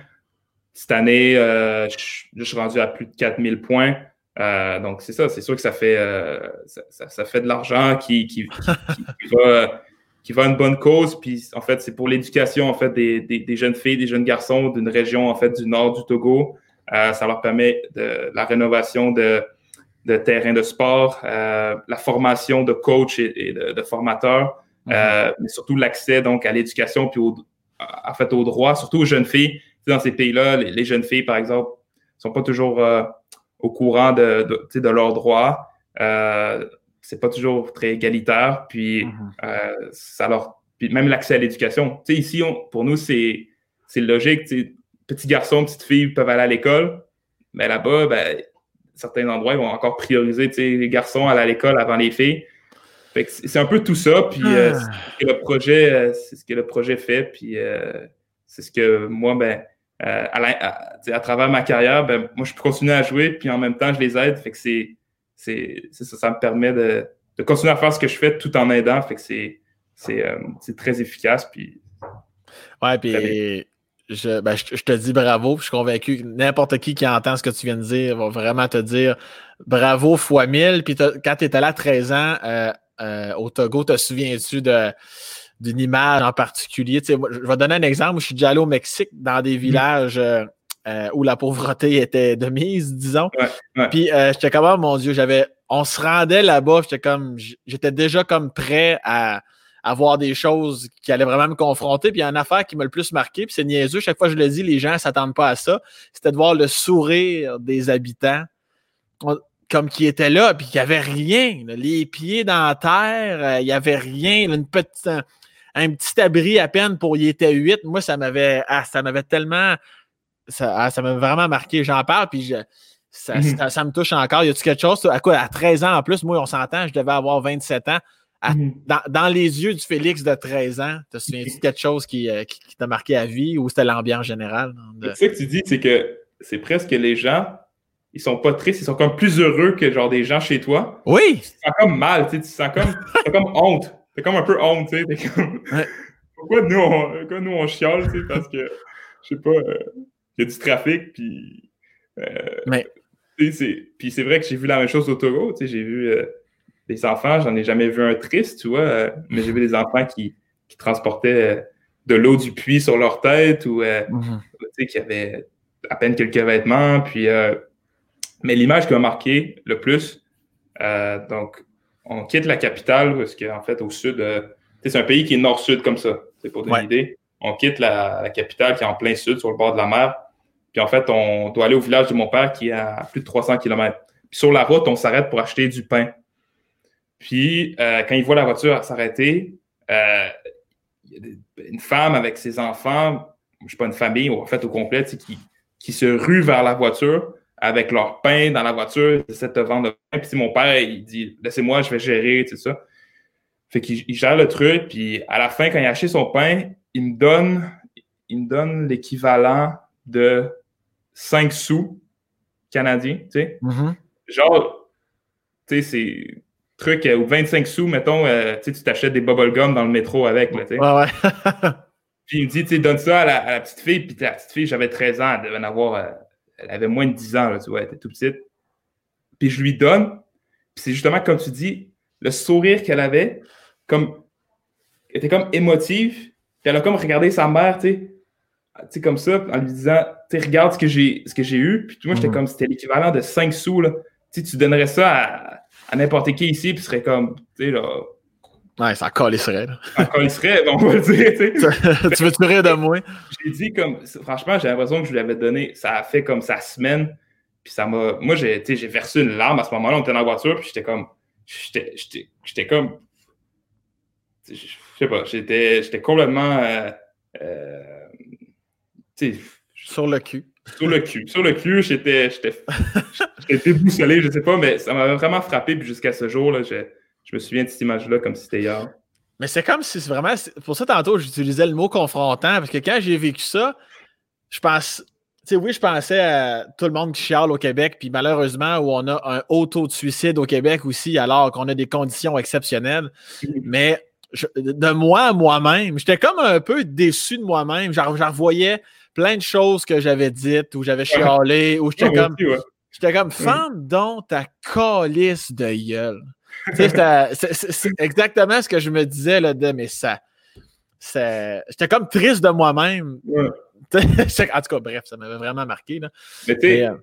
Cette année, je, suis rendu à plus de 4000 points. Donc, c'est ça, c'est sûr que ça fait, ça, fait de l'argent qui, qui, va, qui va à une bonne cause. Puis, en fait, c'est pour l'éducation en fait, des, des, jeunes filles, des jeunes garçons d'une région en fait, du nord du Togo. Euh, ça leur permet de la rénovation de, de terrains de sport, euh, la formation de coachs et, de, formateurs, mhm. euh, mais surtout l'accès donc à l'éducation puis au, en fait aux droits, surtout aux jeunes filles. dans ces pays-là, les, jeunes filles, par exemple, sont pas toujours au courant de, de, de leurs droits. c'est pas toujours très égalitaire. Puis mhm. ça leur. Puis même l'accès à l'éducation. ici, pour nous, c'est logique petits garçons, petites filles peuvent aller à l'école. Mais là-bas, ben, certains endroits vont encore prioriser les garçons à aller à l'école avant les filles. c'est un peu tout ça. Puis euh, ah. c'est ce que le projet, euh, c'est ce que le projet fait. Puis euh, c'est ce que moi, ben, à, travers ma carrière, ben, moi, je peux continuer à jouer, puis en même temps, je les aide. Fait que c'est, ça, ça me permet de, continuer à faire ce que je fais tout en aidant. Fait que c'est, c'est, très efficace. Puis, ouais, puis ben, je, je, te dis bravo. Je suis convaincu que n'importe qui qui entend ce que tu viens de dire va vraiment te dire bravo fois mille. Puis quand tu étais là à 13 ans euh, euh, au Togo, te souviens-tu d'une image en particulier? je vais donner un exemple. Je suis déjà allé au Mexique dans des mm. villages euh, où la pauvreté était de mise, disons. Puis j'étais comme, oh, mon Dieu, j'avais. On se rendait là-bas, j'étais comme. J'étais déjà comme prêt à à voir des choses qui allaient vraiment me confronter. Puis il y a une affaire qui m'a le plus marqué, puis c'est niaiseux, chaque fois que je le dis, les gens ne s'attendent pas à ça. C'était de voir le sourire des habitants comme qui étaient là, puis qu'il n'y avait rien. les pieds dans la terre, euh, il n'y avait rien. une petite, un, petit abri à peine pour y était huit. Moi, ça m'avait ah, ça m'avait tellement. Ça, ah, ça m'avait vraiment marqué. J'en parle, puis je, mm-hmm. ça, me touche encore. Y a-tu quelque chose? À quoi? À 13 ans en plus, moi, on s'entend, je devais avoir 27 ans. Mhm. dans, les yeux du Félix de 13 ans, te souviens-tu de quelque chose euh, qui, qui, t'a marqué à vie ou c'était l'ambiance générale? De... Ce que tu dis, c'est que c'est presque les gens, ils sont pas tristes, ils sont comme plus heureux que genre des gens chez toi. Oui! Tu te sens comme mal, tu, sais, tu sens comme, comme honte. C'est comme un peu honte, tu sais. Comme... Pourquoi nous, on, pourquoi nous on chiale, tu sais, parce que, je sais pas, euh, il y a du trafic, puis... Euh. Puis c'est vrai que j'ai vu la même chose au Togo, tu sais, j'ai vu les enfants, j'en ai jamais vu un triste, tu vois, euh, mais j'ai vu des enfants qui, transportaient euh, de l'eau du puits sur leur tête ou euh, mhm. qui avaient à peine quelques vêtements. Puis, mais l'image qui m'a marqué le plus, donc, on quitte la capitale parce qu'en fait, au sud, c'est un pays qui est nord-sud comme ça, c'est pour donner une idée. On quitte la, capitale qui est en plein sud, sur le bord de la mer. Puis en fait, on doit aller au village de mon père qui est à plus de 300 km. Puis sur la route, on s'arrête pour acheter du pain. Puis, euh, quand il voit la voiture s'arrêter, euh, une femme avec ses enfants, je ne sais pas, une famille, en fait, au complet, qui, qui se rue vers la voiture avec leur pain dans la voiture, ils essaient de vendre pain. Puis mon père, il dit Laissez-moi, je vais gérer, tout ça. Fait qu'il gère le truc, puis à la fin, quand il a acheté son pain, il me donne, il me donne l'équivalent de 5 sous canadiens, tu sais. Mm-hmm. Genre, tu sais, c'est truc euh, ou 25 sous, mettons, euh, tu t'achètes des bubblegum dans le métro avec. Là, ouais, ouais. puis il me dit, tu donne ça à la, petite fille. Puis la petite fille, j'avais 13 ans, elle devait en avoir, euh, elle avait moins de 10 ans, là, tu vois, elle était tout petite. Puis je lui donne. Puis c'est justement comme tu dis, le sourire qu'elle avait, comme, était comme émotive. Puis elle a comme regardé sa mère, tu sais, comme ça, en lui disant, tu regarde ce que j'ai eu. Puis moi, j'étais mhm. comme, c'était l'équivalent de 5 sous, là. Tu tu donnerais ça à à n'importe qui ici, puis serait comme, tu sais, là. Ouais, ça colisserait. Là. Ça colisserait, on va le dire, tu sais. tu veux te rire de moi? J'ai dit comme, franchement, j'ai l'impression que je lui avais donné, ça a fait comme sa semaine, puis ça m'a, moi, j'ai, j'ai versé une larme à ce moment-là, on était dans la voiture, puis j'étais comme, j'étais comme, je sais pas, j'étais, j'étais complètement, euh, euh, tu sais. Sur le cul. Sur le cul. Sur le cul, j'étais, j'étais, j'étais déboussolé, je sais pas, mais ça m'a vraiment frappé. Puis jusqu'à ce jour, je, je me souviens de cette image-là comme si c'était hier. Mais c'est comme si vraiment. Pour ça, tantôt, j'utilisais le mot confrontant, parce que quand j'ai vécu ça, je pense. Tu sais, oui, je pensais à tout le monde qui chiale au Québec, puis malheureusement, où on a un haut taux de suicide au Québec aussi, alors qu'on a des conditions exceptionnelles. Mais de moi à moi-même, j'étais comme un peu déçu de moi-même. J'en revoyais plein de choses que j'avais dites, où j'avais chialé, où j'étais comme. J'étais comme, femme donc ta calice de gueule. C'est exactement ce que je me disais là, de mais ça. J'étais comme triste de moi-même. en tout cas, bref, ça m'avait vraiment marqué. Là. Mais tu sais, euh,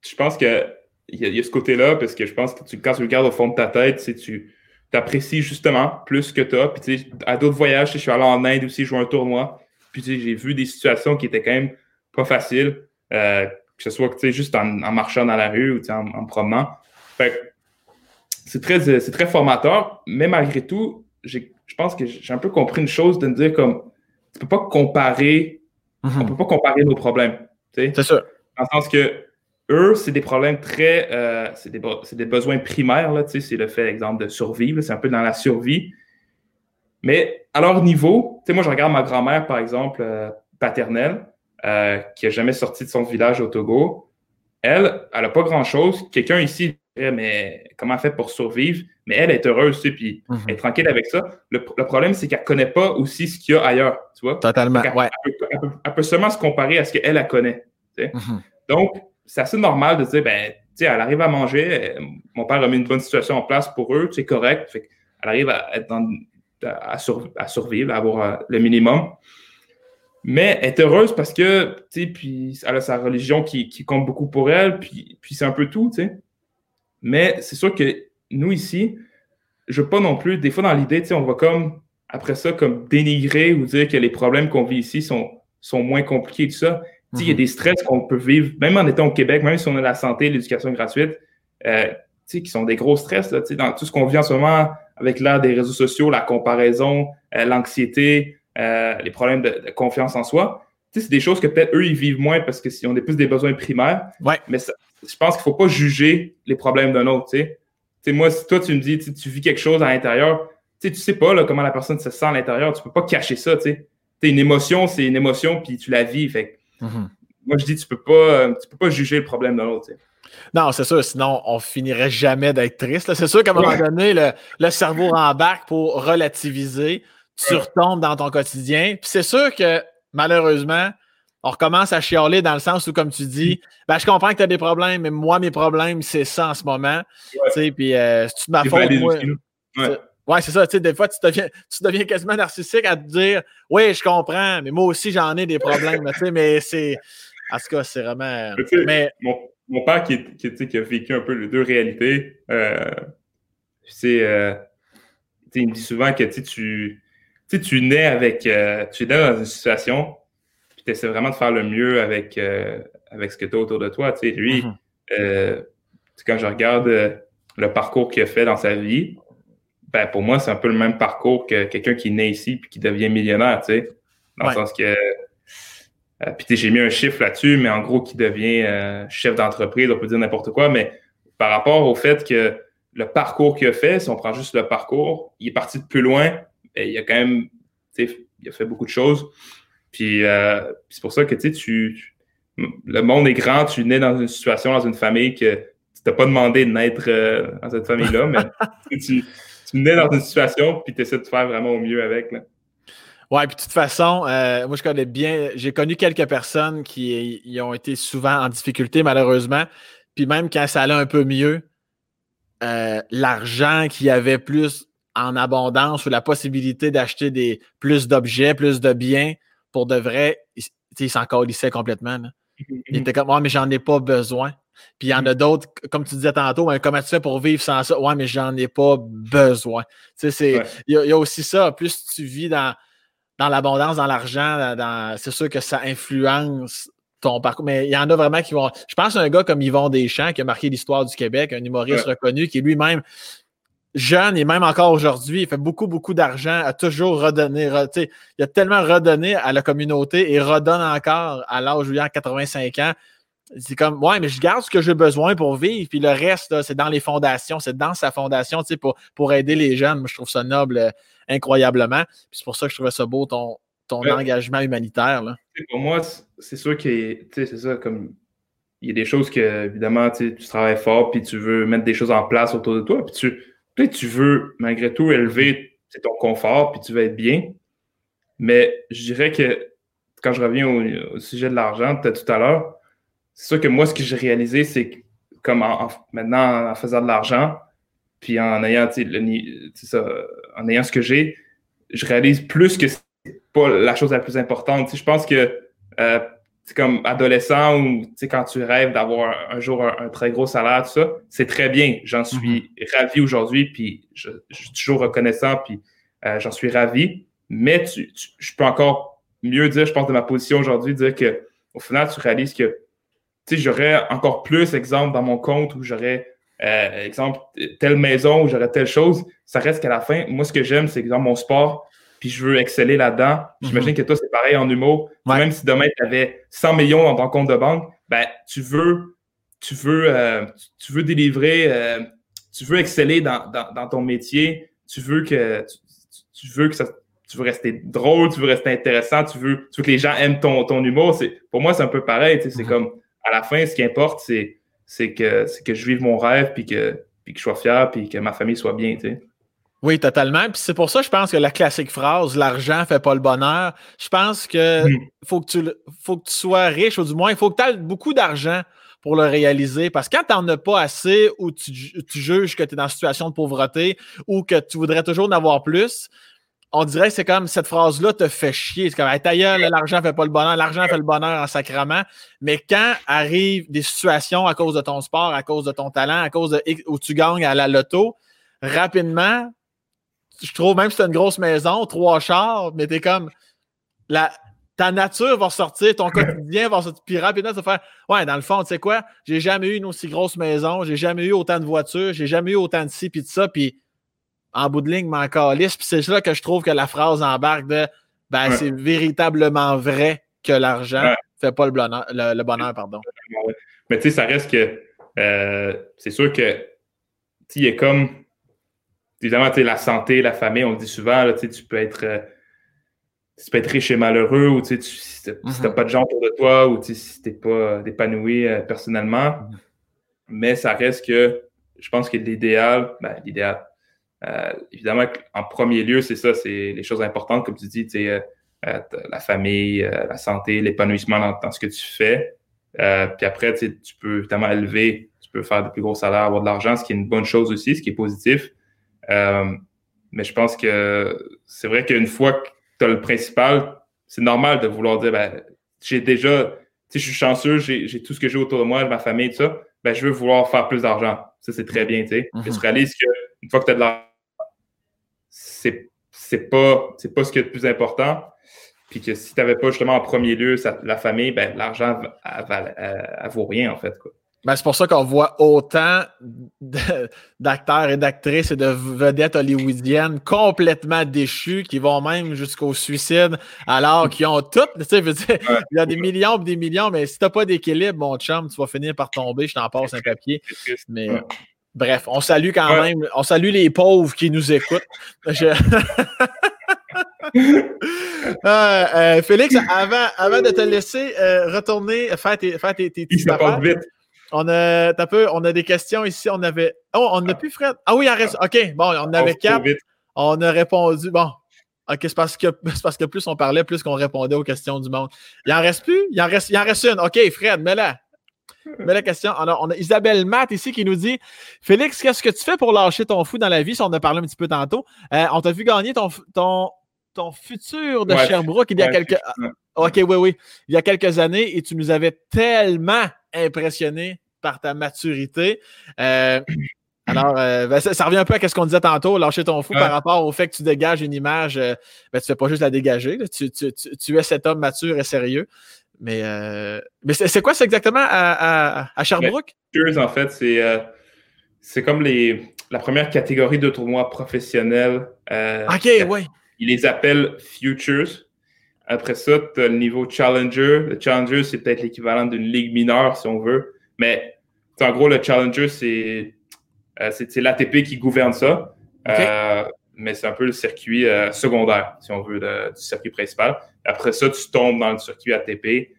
je pense qu'il y, y, a ce côté-là, parce que je pense que tu, quand tu regardes au fond de ta tête, tu apprécies justement plus que toi. Puis à d'autres voyages, je suis allé en Inde aussi jouer un tournoi. Puis j'ai vu des situations qui étaient quand même pas faciles, euh, que ce soit juste en, marchant dans la rue ou en, en promenant. C'est très, c'est très formateur, mais malgré tout, je pense que j'ai un peu compris une chose de me dire comme tu peux pas comparer, on mhm. peut pas comparer nos problèmes. C'est ça. Dans le sens que eux, c'est des problèmes très. Euh, c'est des, des, besoins primaires, là, c'est le fait, exemple, de survivre. C'est un peu dans la survie. Mais à leur niveau, moi, je regarde ma grand-mère, par exemple, euh, paternelle, euh, qui n'a jamais sorti de son village au Togo. Elle, elle n'a pas grand-chose. Quelqu'un ici dirait, mais comment elle fait pour survivre? Mais elle est heureuse, tu sais, puis mhm. elle est tranquille avec ça. Le, problème, c'est qu'elle ne connaît pas aussi ce qu'il y a ailleurs, tu vois? Totalement, elle, ouais. Elle peut, seulement se comparer à ce qu'elle, elle connaît. Mhm. Donc, c'est assez normal de dire, ben, tu sais, elle arrive à manger, mon père a mis une bonne situation en place pour eux, c'est correct. Fait elle arrive à être dans, à, survivre, à avoir euh, le minimum. Mais elle est heureuse parce que, tu sais, puis elle a sa religion qui, compte beaucoup pour elle, puis, puis c'est un peu tout, tu sais? Mais c'est sûr que nous ici, je veux pas non plus, des fois dans l'idée, tu sais, on va comme, après ça, comme dénigrer ou dire que les problèmes qu'on vit ici sont, sont moins compliqués et tout ça. Tu sais, il y a mhm. des stress qu'on peut vivre, même en étant au Québec, même si on a la santé, l'éducation gratuite, euh, tu sais, qui sont des gros stress, là, tu sais, dans tout ce qu'on vit en ce moment, avec l'ère des réseaux sociaux, la comparaison, euh, l'anxiété, euh, les problèmes de, confiance en soi. c'est des choses que peut-être eux, ils vivent moins parce qu'ils ont des, plus des besoins primaires. Ouais. Mais je pense qu'il ne faut pas juger les problèmes d'un autre. sais, moi, si toi, tu me dis, tu vis quelque chose à l'intérieur, tu ne sais pas là, comment la personne se sent à l'intérieur, tu ne peux pas cacher ça. sais. Une émotion, c'est une émotion, puis tu la vis. Fait. Mm-hmm. Moi, je dis, tu ne peux, pas, tu peux pas juger le problème d'un autre. Non, c'est sûr, sinon on finirait jamais d'être triste. C'est sûr qu'à un moment donné, le, cerveau rembarque pour relativiser, tu retombes dans ton quotidien. Puis c'est sûr que malheureusement, on recommence à chialer dans le sens où, comme tu dis, ben, je comprends que tu as des problèmes, mais moi, mes problèmes, c'est ça en ce moment. Puis euh, c'est toute ma faute. Moi, ouais, c'est ça. Des fois, tu deviens, tu deviens quasiment narcissique à te dire Oui, je comprends, mais moi aussi, j'en ai des problèmes. mais c'est. En tout cas, c'est vraiment. Mais, mon père qui, qui, a vécu un peu les deux réalités, euh, c'est, euh, il me dit souvent que tu, tu nais avec, euh, tu es dans une situation, puis tu essaies vraiment de faire le mieux avec, avec ce que tu as autour de toi. lui, mm-hmm. quand je regarde le parcours qu'il a fait dans sa vie, ben, pour moi, c'est un peu le même parcours que quelqu'un qui naît ici puis qui devient millionnaire, tu sais. Dans le sens que euh, puis j'ai mis un chiffre là-dessus, mais en gros, qui devient euh, chef d'entreprise, on peut dire n'importe quoi, mais par rapport au fait que le parcours qu'il a fait, si on prend juste le parcours, il est parti de plus loin, et il a quand même, il a fait beaucoup de choses. Puis euh, c'est pour ça que tu, tu, le monde est grand, tu nais dans une situation, dans une famille que tu t'as pas demandé de naître dans cette famille-là, mais tu, tu nais dans une situation, puis tu essaies de faire vraiment au mieux avec. Là. Ouais, puis de toute façon, euh, moi je connais bien, j'ai connu quelques personnes qui y ont été souvent en difficulté malheureusement. Puis même quand ça allait un peu mieux, euh, l'argent qu'il y avait plus en abondance ou la possibilité d'acheter des plus d'objets, plus de biens, pour de vrai, il, s'en calissait complètement. Il était comme, ouais, mais j'en ai pas besoin. Puis il y en a d'autres, comme tu disais tantôt, hein, comment tu fais pour vivre sans ça? Ouais, mais j'en ai pas besoin. Tu sais, il y, a aussi ça. Plus tu vis dans, dans l'abondance, dans l'argent, c'est sûr que ça influence ton parcours. Mais il y en a vraiment qui vont. Je pense à un gars comme Yvon Deschamps qui a marqué l'histoire du Québec, un humoriste reconnu qui lui-même jeune et même encore aujourd'hui, il fait beaucoup, beaucoup d'argent, a toujours redonné. il a tellement redonné à la communauté et redonne encore à l'âge où il a 85 ans. C'est comme, ouais, mais je garde ce que j'ai besoin pour vivre, puis le reste, c'est dans les fondations, c'est dans sa fondation, pour, pour aider les jeunes. Moi, je trouve ça noble incroyablement. c'est pour ça que je trouvais ça beau, ton, ton engagement humanitaire. Là. Pour moi, c'est sûr que c'est ça, comme il y a des choses que, évidemment, tu travailles fort, puis tu veux mettre des choses en place autour de toi, puis tu, tu veux, malgré tout, élever ton confort, puis tu veux être bien. Mais je dirais que quand je reviens au, sujet de l'argent, tout à l'heure, c'est sûr que moi, ce que j'ai réalisé, c'est que comme maintenant, en faisant de l'argent, puis en ayant, ça, en ayant ce que j'ai, je réalise plus que c'est pas la chose la plus importante. je pense que euh, comme adolescent ou quand tu rêves d'avoir un, jour un, très gros salaire, tout ça, c'est très bien. J'en suis mm-hmm. ravi aujourd'hui, puis je, suis toujours reconnaissant, puis euh, j'en suis ravi. Mais je peux encore mieux dire, je pense, de ma position aujourd'hui, dire que au final, tu réalises que j'aurais encore plus, exemple, dans mon compte où j'aurais exemple, telle maison où j'aurais telle chose, ça reste qu'à la fin, moi, ce que j'aime, c'est, exemple, mon sport, puis je veux exceller là-dedans. J'imagine mhm. que toi, c'est pareil en humour. Même si demain, tu avais 100 millions dans ton compte de banque, ben, tu veux, tu veux, euh, tu veux délivrer, euh, tu veux exceller dans, ton métier, tu veux que, tu, veux que ça, tu veux rester drôle, tu veux rester intéressant, tu veux, tu veux que les gens aiment ton, ton humour. Pour moi, c'est un peu pareil. C'est mhm. comme, à la fin, ce qui importe, c'est c'est que, que je vive mon rêve, puis que, puis que je sois fier, puis que ma famille soit bien. Oui, totalement. Puis c'est pour ça, je pense que la classique phrase l'argent fait pas le bonheur. Je pense que hmm. faut que tu faut que tu sois riche, ou du moins, il faut que tu aies beaucoup d'argent pour le réaliser. Parce que quand tu n'en as pas assez ou tu, tu juges que tu es dans une situation de pauvreté ou que tu voudrais toujours en avoir plus, on dirait que c'est comme cette phrase-là te fait chier. C'est comme, hey, ta gueule, l'argent fait pas le bonheur, l'argent fait le bonheur en sacrament. Mais quand arrivent des situations à cause de ton sport, à cause de ton talent, à cause de où tu gagnes à la loto, rapidement, je trouve même si c'est une grosse maison, trois chars, mais t'es comme la, ta nature va sortir, ton quotidien va sortir. Puis rapidement, tu vas faire Ouais, dans le fond, tu sais quoi, j'ai jamais eu une aussi grosse maison, j'ai jamais eu autant de voitures, j'ai jamais eu autant de ci puis de ça, puis en bout de ligne, m'en calisse. Puis c'est là que je trouve que la phrase embarque de ben, c'est véritablement vrai que l'argent ne fait pas le bonheur, le, bonheur pardon. Mais tu sais, ça reste que euh, c'est sûr que il est comme évidemment, la santé, la famille, on le dit souvent, là, tu peux être euh, tu peux être riche et malheureux, ou tu, si tu n'as mhm. pas de gens autour de toi, ou si tu n'es pas euh, épanoui euh, personnellement. Mhm. Mais ça reste que je pense que l'idéal, ben, l'idéal, évidemment, en premier lieu, c'est ça, c'est les choses importantes, comme tu dis, la famille, la santé, l'épanouissement dans, ce que tu fais. puis après, tu peux évidemment élever, tu peux faire de plus gros salaires, avoir de l'argent, ce qui est une bonne chose aussi, ce qui est positif. Euh, mais je pense que c'est vrai qu'une fois que tu as le principal, c'est normal de vouloir dire ben, j'ai déjà, tu sais, je suis chanceux, j'ai tout ce que j'ai autour de moi, ma famille, tout ça, ben, je veux vouloir faire plus d'argent. Ça, c'est très bien, tu sais. Je mhm. réalise qu'une fois que tu as de l'argent, c'est c'est pas, pas ce qui est le plus important. Puis que si tu n'avais pas justement en premier lieu la famille, ben, l'argent, elle, vaut rien, en fait. Quoi. Ben, c'est pour ça qu'on voit autant d'acteurs et d'actrices et de vedettes hollywoodiennes complètement déchus qui vont même jusqu'au suicide alors qu'ils ont tout. Tu sais, il y a des millions et des millions, mais si tu n'as pas d'équilibre, mon chum, tu vas finir par tomber. Je t'en passe un papier. Mais bref, on salue quand même. On salue les pauvres qui nous écoutent. Euh, euh, Félix, avant, avant de te laisser euh, retourner faire tes, faire tes, tes, on a, peu, on a des questions ici. On avait. Oh, on n'a plus Fred? Ah oui, il en reste. OK, bon, on avait quatre. On a répondu. Bon. OK, c'est parce que, parce que plus on parlait, plus qu'on répondait aux questions du monde. Il en reste plus? Il en reste, il en reste une. OK, Fred, mets-la. Mets la question. On a, on a, Isabelle Matt ici qui nous dit Félix, qu'est-ce que tu fais pour lâcher ton fou dans la vie? Si on a parlé un petit peu tantôt. Euh, on t'a vu gagner ton, ton, ton futur de Sherbrooke il y a quelques. OK, oui, oui. Il y a quelques années et tu nous avais tellement impressionné par ta maturité. Euh, alors, euh, ben, ça, revient un peu à ce qu'on disait tantôt, lâcher ton fou par rapport au fait que tu dégages une image. Euh, ben, tu ne fais pas juste la dégager. Tu, es cet homme mature et sérieux. Mais, mais c'est quoi, c'est exactement à, à, Sherbrooke? en fait, c'est c'est comme les, la première catégorie de tournois professionnels. OK, oui. Ils les appellent Futures. Après ça, tu as le niveau Challenger. Le Challenger, c'est peut-être l'équivalent d'une ligue mineure, si on veut. Mais en gros, le Challenger, c'est euh, l'ATP qui gouverne ça. Euh, mais c'est un peu le circuit euh, secondaire, si on veut, du circuit principal. Après ça, tu tombes dans le circuit ATP.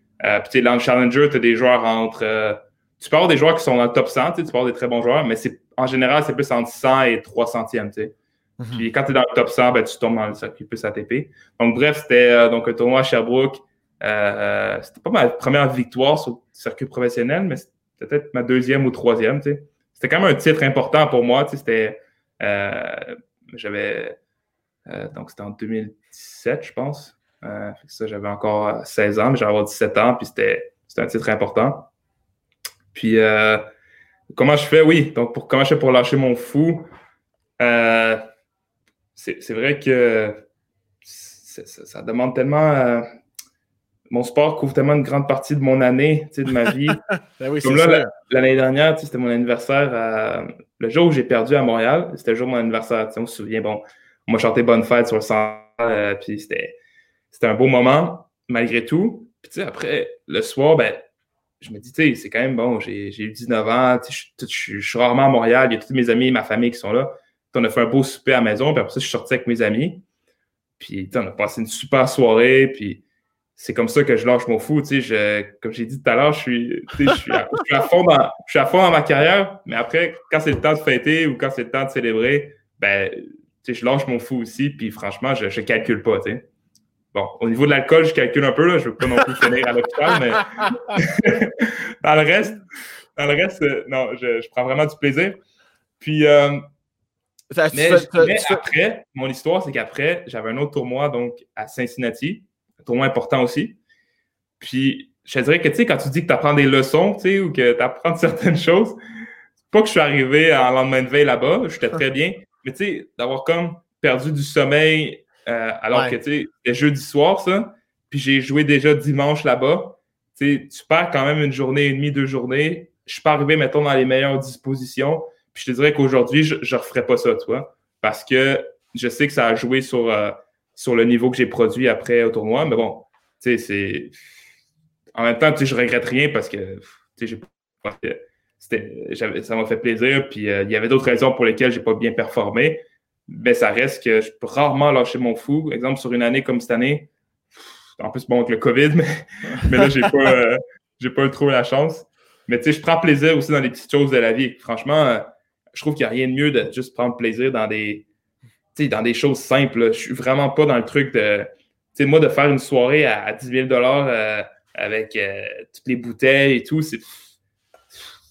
puis dans le Challenger, tu as des joueurs entre. tu peux avoir des joueurs qui sont dans le top 100, tu peux avoir des très bons joueurs, mais en général, c'est plus entre 100 et 300e. Tu Mhm. Puis quand tu es dans le top 100, ben, tu tombes dans le circuit plus ATP. Donc, bref, c'était euh, donc un tournoi à Sherbrooke. Euh, euh, c'était pas ma première victoire sur le circuit professionnel, mais c'était peut-être ma deuxième ou troisième. C'était quand même un titre important pour moi. C'était. j'avais. donc, c'était en 2017, je pense. ça, j'avais encore 16 ans, mais j'avais avoir 17 ans, puis c'était un titre important. Puis, comment je fais? Oui, donc, pour, comment je fais pour lâcher mon fou? C'est vrai que ça, demande tellement. Euh, mon sport couvre tellement une grande partie de mon année, de ma vie. Ben Comme là, l'année dernière, c'était mon anniversaire. le jour où j'ai perdu à Montréal, c'était le jour de mon anniversaire. On se souvient, bon, on m'a chanté Bonne fête sur le centre puis c'était un beau moment, malgré tout. Puis, après, le soir, ben, je me dis, tu sais, c'est quand même bon, j'ai eu 19 ans, je suis rarement à Montréal, il y a tous mes amis et ma famille qui sont là. On a fait un beau souper à la maison, puis après ça, je suis sorti avec mes amis. Puis, on a passé une super soirée, puis c'est comme ça que je lâche mon fou. Tu sais, comme j'ai dit tout à l'heure, je suis, je, à, je, fond dans, je ma carrière, mais après, quand c'est le temps de fêter ou quand c'est le temps de célébrer, ben, je lâche mon fou aussi, puis franchement, je ne calcule pas. Bon, au niveau de l'alcool, je calcule un peu, là, je ne veux pas non plus finir à l'hôpital, mais dans le reste, dans le reste, euh, non, je, prends vraiment du plaisir. Puis, euh, mais, après, mon histoire, c'est qu'après, j'avais un autre tournoi donc à Cincinnati tournoi important aussi. Puis, je te dirais que, tu sais, quand tu dis que tu apprends des leçons, tu sais, ou que tu apprends certaines choses, pas que je suis arrivé en lendemain de veille là-bas, j'étais très bien, mais tu sais, d'avoir comme perdu du sommeil euh, alors que, tu sais, c'était jeudi soir, ça, puis j'ai joué déjà dimanche là-bas, tu sais, tu perds quand même une journée et demie, deux journées. Je suis pas arrivé, mettons, dans les meilleures dispositions. Puis je te dirais qu'aujourd'hui, je ne referais pas ça, tu vois, parce que je sais que ça a joué sur, euh, sur le niveau que j'ai produit après au tournoi. Mais bon, tu sais, c'est. En même temps, tu sais, je regrette rien parce que, tu sais, ça m'a fait plaisir. Puis euh, il y avait d'autres raisons pour lesquelles j'ai pas bien performé. Mais ça reste que je peux rarement lâcher mon fou. Exemple, sur une année comme cette année, en plus, bon, avec le COVID, mais, là, j'ai pas, euh, pas trop la chance. Mais tu sais, je prends plaisir aussi dans les petites choses de la vie. Franchement, je trouve qu'il n'y a rien de mieux de juste prendre plaisir dans des, dans des choses simples. Je suis vraiment pas dans le truc de. Tu moi, de faire une soirée à, 10 000 euh, avec euh, toutes les bouteilles et tout, c'est.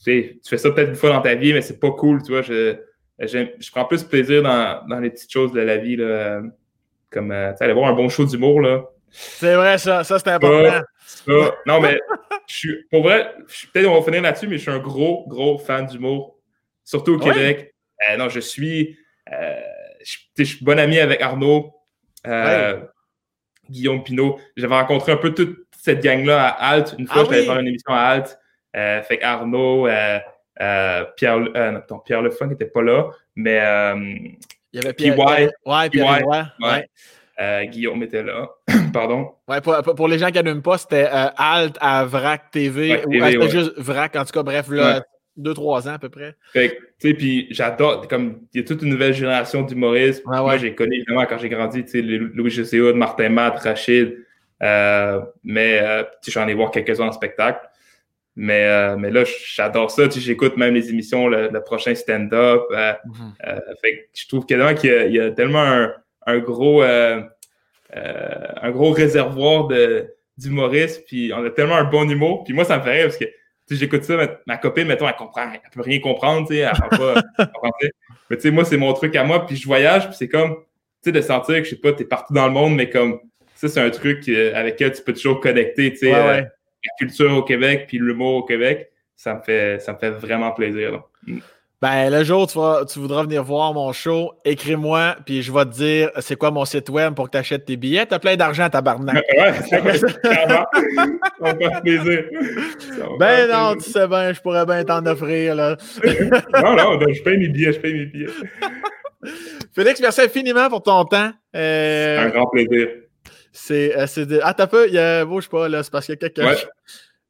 Tu fais ça peut-être une fois dans ta vie, mais c'est pas cool, tu vois. Je, je, prends plus plaisir dans, dans, les petites choses de la vie, là, comme euh, aller voir un bon show d'humour. là. C'est vrai, ça, ça c'est important. Non, mais je suis, pour vrai, peut-être on va finir là-dessus, mais je suis un gros, gros fan d'humour, surtout au Québec. non, je suis je, suis bon ami avec Arnaud, euh, Guillaume Pinault. J'avais rencontré un peu toute cette gang-là à Alt. Une fois, ah je j'allais faire une émission à Alt. Euh, fait Arnaud, euh, Pierre, non, Pierre Lefun n'était pas là, mais il y avait Pierre. Ouais, Pierre ouais. Guillaume était là. Pardon. Ouais, pour, pour, les gens qui n'aiment pas, c'était Alt à VRAC TV. ou c'était juste VRAC, en tout cas, bref, là, deux, trois ans à peu près. Fait tu sais, puis j'adore, comme, il y a toute une nouvelle génération d'humoristes. Moi, j'ai connu, évidemment, quand j'ai grandi, tu sais, Louis José Martin Matt, Rachid, euh, mais, euh, tu sais, j'en ai voir quelques-uns en spectacle. Mais, euh, mais là, j'adore ça. Tu sais, j'écoute même les émissions, le, prochain stand-up. Mm-hmm. fait je trouve qu'il y, y, a tellement un, un gros, un gros réservoir d'humoristes, puis on a tellement un bon humour. Puis moi, ça me fait rire parce que j'écoute ça, ma, copine, mettons, elle comprend, elle peut rien comprendre, tu sais, elle pas Mais tu sais, moi, c'est mon truc à moi, puis je voyage, puis c'est comme, tu sais, de sentir que, je sais pas, t'es partout dans le monde, mais comme, ça, c'est un truc euh, avec lequel tu peux toujours connecter, tu sais, euh, la culture au Québec, puis l'humour au Québec, ça me fait, ça me fait vraiment plaisir. Ben, le jour où tu, voudras venir voir mon show, écris-moi, puis je vais te dire c'est quoi mon site web pour que tu achètes tes billets. Tu as plein d'argent à tabarnak. ouais, ça va faire plaisir. Ben non, tu sais bien, je pourrais bien t'en offrir. Là. non, non, ben, je paye mes billets, je paye mes billets. Félix, merci infiniment pour ton temps. Euh, un grand plaisir. C'est. Euh, ah, t'as peu, il y a. Bouge pas, là, c'est parce qu'il y a quelqu'un.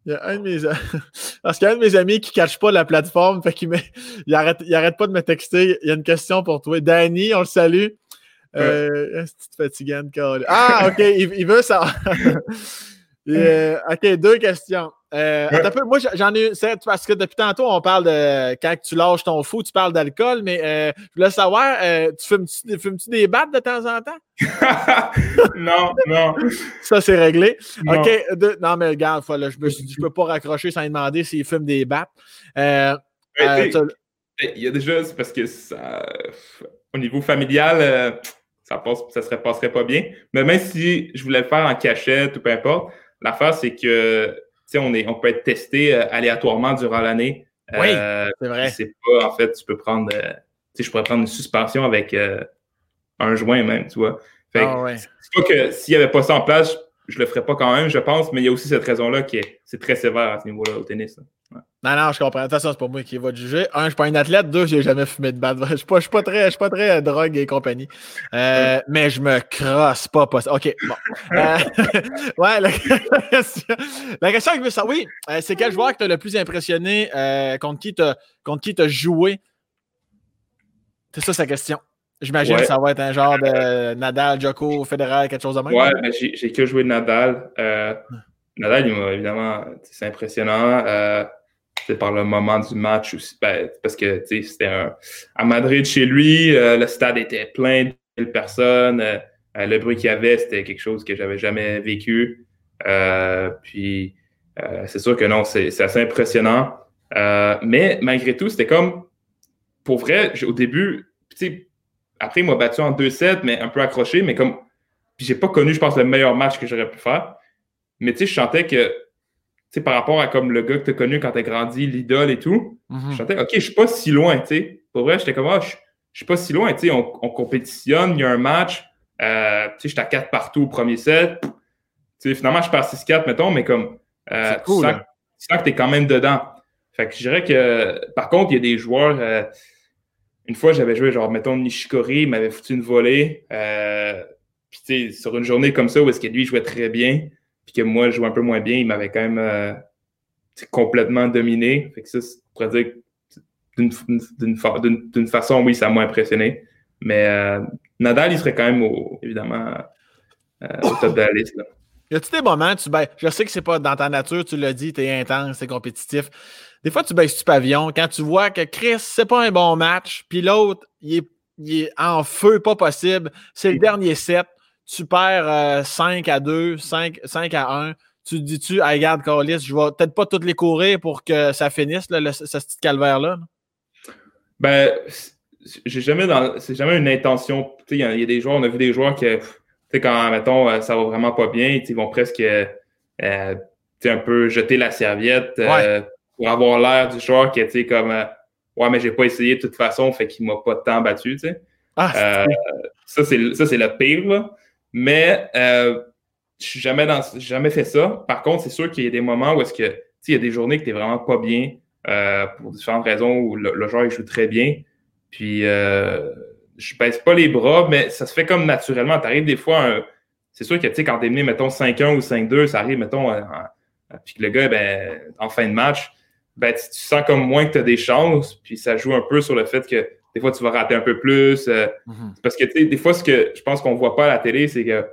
Il y a un de mes parce qu'il y a un de mes amis qui ne cache pas la plateforme, fait qu'il met... il arrête, il arrête pas de me texter. Il y a une question pour toi. Danny, on le salue. Euh, Est-ce que tu te Ah, ok, il, veut ça. Euh, OK, deux questions. Euh, moi, j'en ai parce que depuis tantôt, on parle de quand tu lâches ton fou, tu parles d'alcool, mais euh, je voulais savoir, euh, tu fumes-tu des battes de temps en temps? non, non. Ça, c'est réglé. OK, non, mais regarde, je ne peux pas raccrocher sans lui demander s'il fume des battes. Ben, il y a déjà, c'est parce que au niveau familial, ça ne se passerait pas bien. Mais même si je voulais le faire en cachette ou peu importe, L'affaire, c'est que on, est, on peut être testé euh, aléatoirement durant l'année. Oui, euh, c'est vrai. C'est pas, en fait, tu peux prendre, euh, je pourrais prendre une suspension avec un joint même, tu vois. Fait ah, c'est pas que s'il n'y avait pas ça en place, je le ferais pas quand même, je pense, mais il y a aussi cette raison-là qui est, c'est très sévère à ce niveau-là au tennis. Non, non, je comprends. De toute façon, c'est pas moi qui va te juger. Un, je suis pas un athlète. Deux, j'ai jamais fumé de batte. Je suis pas, suis pas très, je suis pas très euh, drogue et compagnie. Euh, mais je me crosse pas. pas... OK, bon. Euh, ouais, la, question, la question que je veux savoir, oui, c'est quel joueur que tu as le plus impressionné contre qui tu as joué? C'est ça sa question. J'imagine que ça va être un genre de Nadal, Joko, Federer, quelque chose de même. Ouais, mais j'ai que joué Nadal. Nadal, il évidemment, c'est impressionnant c'est par le moment du match aussi. Ben, parce que c'était à Madrid chez lui, euh, le stade était plein de personnes. Euh, euh, le bruit qu'il y avait, c'était quelque chose que j'avais jamais vécu. puis c'est sûr que non, c'est assez impressionnant. mais malgré tout, c'était comme pour vrai, au début, après, il m'a battu en 2-7, mais un peu accroché, mais comme. J'ai pas connu, je pense, le meilleur match que j'aurais pu faire. Mais tu sais, je sentais que sais, par rapport à comme le gars que tu as connu quand tu as grandi, l'idole et tout, mhm. je sentais, OK, je suis pas si loin, tu sais. Pour vrai, j'étais comme, ah, je, suis pas si loin, tu sais, on, compétitionne, il y a un match, euh, tu sais, j'étais à 4 partout au premier set. Tu sais, finalement, je perds 6-4, mettons, mais comme, euh, cool, tu, sens, que tu es quand même dedans. Fait que je dirais que, par contre, il y a des joueurs, euh, une fois, j'avais joué, genre, mettons, Nishikori, il m'avait foutu une volée. Euh, puis, tu sais, sur une journée comme ça où est-ce que lui jouait très bien, que moi, je jouais un peu moins bien, il m'avait quand même euh, complètement dominé. Fait que ça, pourrait dire d'une façon, oui, ça m'a impressionné. Mais euh, Nadal, il serait quand même, évidemment, euh, au top de la liste. Là. Y a-tu des moments, tu je sais que c'est pas dans ta nature, tu l'as dit, tu es intense, c'est compétitif. Des fois, tu baisses du pavillon quand tu vois que Chris, c'est pas un bon match, puis l'autre, il est, il est, en feu, pas possible. C'est le dernier set tu perds 5 euh, à 2, 5, 5 à 1. Tu te dis-tu, hey, regarde, Carlis, je vais peut-être pas toutes les courir pour que ça finisse, là, ce, petit calvaire-là? Ben, j'ai jamais dans. C'est jamais une intention. Il y, a des joueurs, on a vu des joueurs qui, quand, mettons, euh, ça va vraiment pas bien, ils vont presque euh, un peu jeter la serviette pour avoir l'air du joueur qui est comme Ouais, mais j'ai pas essayé de toute façon, fait qu'il m'a pas temps battu, tu sais. Ah, ça, c'est le pire, là. Mais euh, je n'ai jamais, jamais fait ça. Par contre, c'est sûr qu'il y a des moments où est-ce que il y a des journées que tu n'es vraiment pas bien euh, pour différentes raisons où le, joueur joue très bien. Puis euh, je pèse pas les bras, mais ça se fait comme naturellement. Tu arrives des fois, c'est sûr que quand tu es mené, mettons, 5-1 ou 5-2, ça arrive, mettons, puis que le gars, ben, en fin de match, ben, tu, sens comme moins que tu as des chances, puis ça joue un peu sur le fait que des fois, tu vas rater un peu plus. Euh, mhm. Parce que, tu sais, des fois, ce que je pense qu'on ne voit pas à la télé, c'est que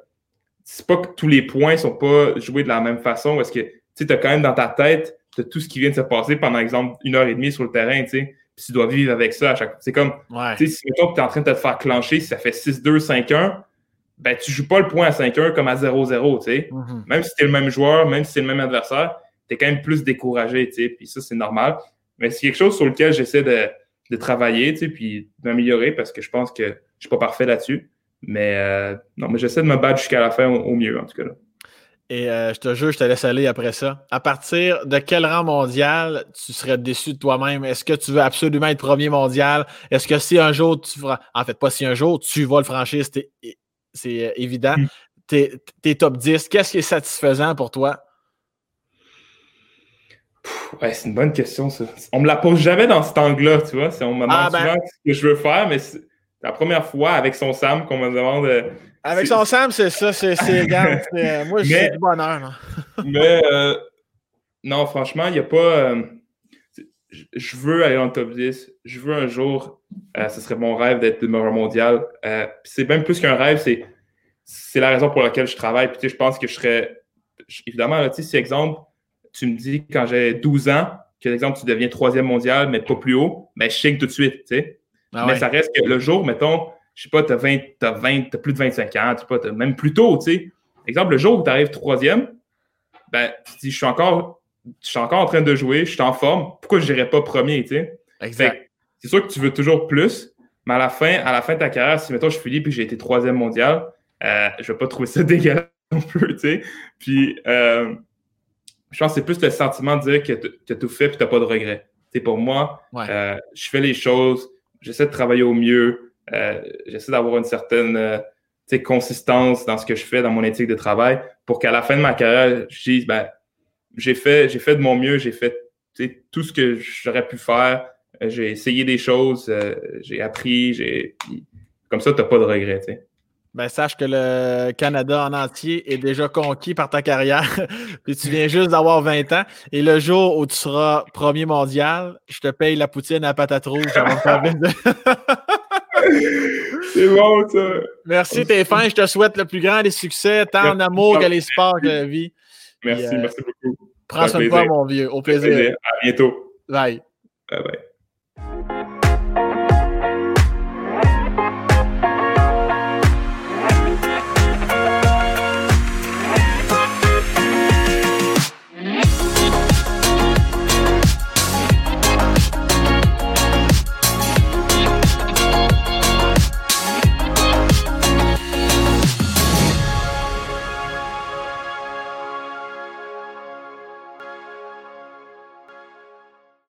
c'est pas que tous les points ne sont pas joués de la même façon. Parce que, tu sais, as quand même dans ta tête tout ce qui vient de se passer pendant, exemple, une heure et demie sur le terrain, tu sais. Puis tu dois vivre avec ça à chaque fois. C'est comme, tu sais, si tu es en train de te faire clencher, si ça fait 6-2, 5-1, ben, tu joues pas le point à 5-1 comme à 0-0, tu sais. Mhm. Même si tu es le même joueur, même si c'est le même adversaire, tu es quand même plus découragé, tu sais. Puis ça, c'est normal. Mais c'est quelque chose sur lequel j'essaie de de travailler, tu sais, puis d'améliorer parce que je pense que je ne suis pas parfait là-dessus. Mais euh, non, mais j'essaie de me battre jusqu'à la fin au, mieux, en tout cas. Là. Et euh, je te jure, je te laisse aller après ça. À partir de quel rang mondial tu serais déçu de toi-même? Est-ce que tu veux absolument être premier mondial? Est-ce que si un jour tu feras. En fait, pas si un jour tu vas le franchir, c'est euh, évident. Mm. T'es top 10. Qu'est-ce qui est satisfaisant pour toi? Ouais, c'est une bonne question, ça. On me la pose jamais dans cet angle-là, tu vois. On me demande ah, ben. souvent ce que je veux faire, mais c'est la première fois avec son Sam qu'on me demande. Euh, avec son Sam, c'est ça, c'est euh, Moi, j'ai du bonheur. mais euh, non, franchement, il n'y a pas. je veux aller dans le top 10. Je veux un jour, ce serait mon rêve d'être numéro mondial. c'est même plus qu'un rêve, c'est, c'est la raison pour laquelle je travaille. Puis, je pense que je serais. Évidemment, là, si exemple, tu me dis quand j'ai 12 ans, que exemple, tu deviens troisième mondial, mais pas plus haut, ben, je signe tout de suite, tu sais. Ah mais ça reste que le jour, mettons, je sais pas, tu as 20, as 20, as plus de 25 ans, tu sais pas, même plus tôt, tu sais. Exemple, le jour où tu arrives troisième, ben, tu dis, je suis encore, je suis encore en train de jouer, je suis en forme, pourquoi je n'irais pas premier, tu sais? Exact. C'est sûr que tu veux toujours plus, mais à la fin, à la fin de ta carrière, si mettons je finis puis j'ai été troisième mondial, euh, je vais pas trouver ça dégueulasse non plus, tu sais. Puis, euh, je pense que c'est plus le sentiment de dire que tu as tout fait et tu n'as pas de regrets. C'est pour moi, euh, je fais les choses, j'essaie de travailler au mieux, euh, j'essaie d'avoir une certaine, euh, consistance dans ce que je fais, dans mon éthique de travail, pour qu'à la fin de ma carrière, je dise, ben, j'ai fait, j'ai fait de mon mieux, j'ai fait tout ce que j'aurais pu faire, euh, j'ai essayé des choses, euh, j'ai appris, j'ai. Comme ça, tu n'as pas de regrets. Ben, sache que le Canada en entier est déjà conquis par ta carrière. Puis tu viens juste d'avoir 20 ans. Et le jour où tu seras premier mondial, je te paye la poutine à patate rouge. C'est bon, ça. Merci, t'es fin. Je te souhaite le plus grand des succès, tant en amour que les sports que la vie. Merci, euh, merci beaucoup. Prends soin de toi, mon vieux. Au plaisir. À bientôt. Bye. Bye bye.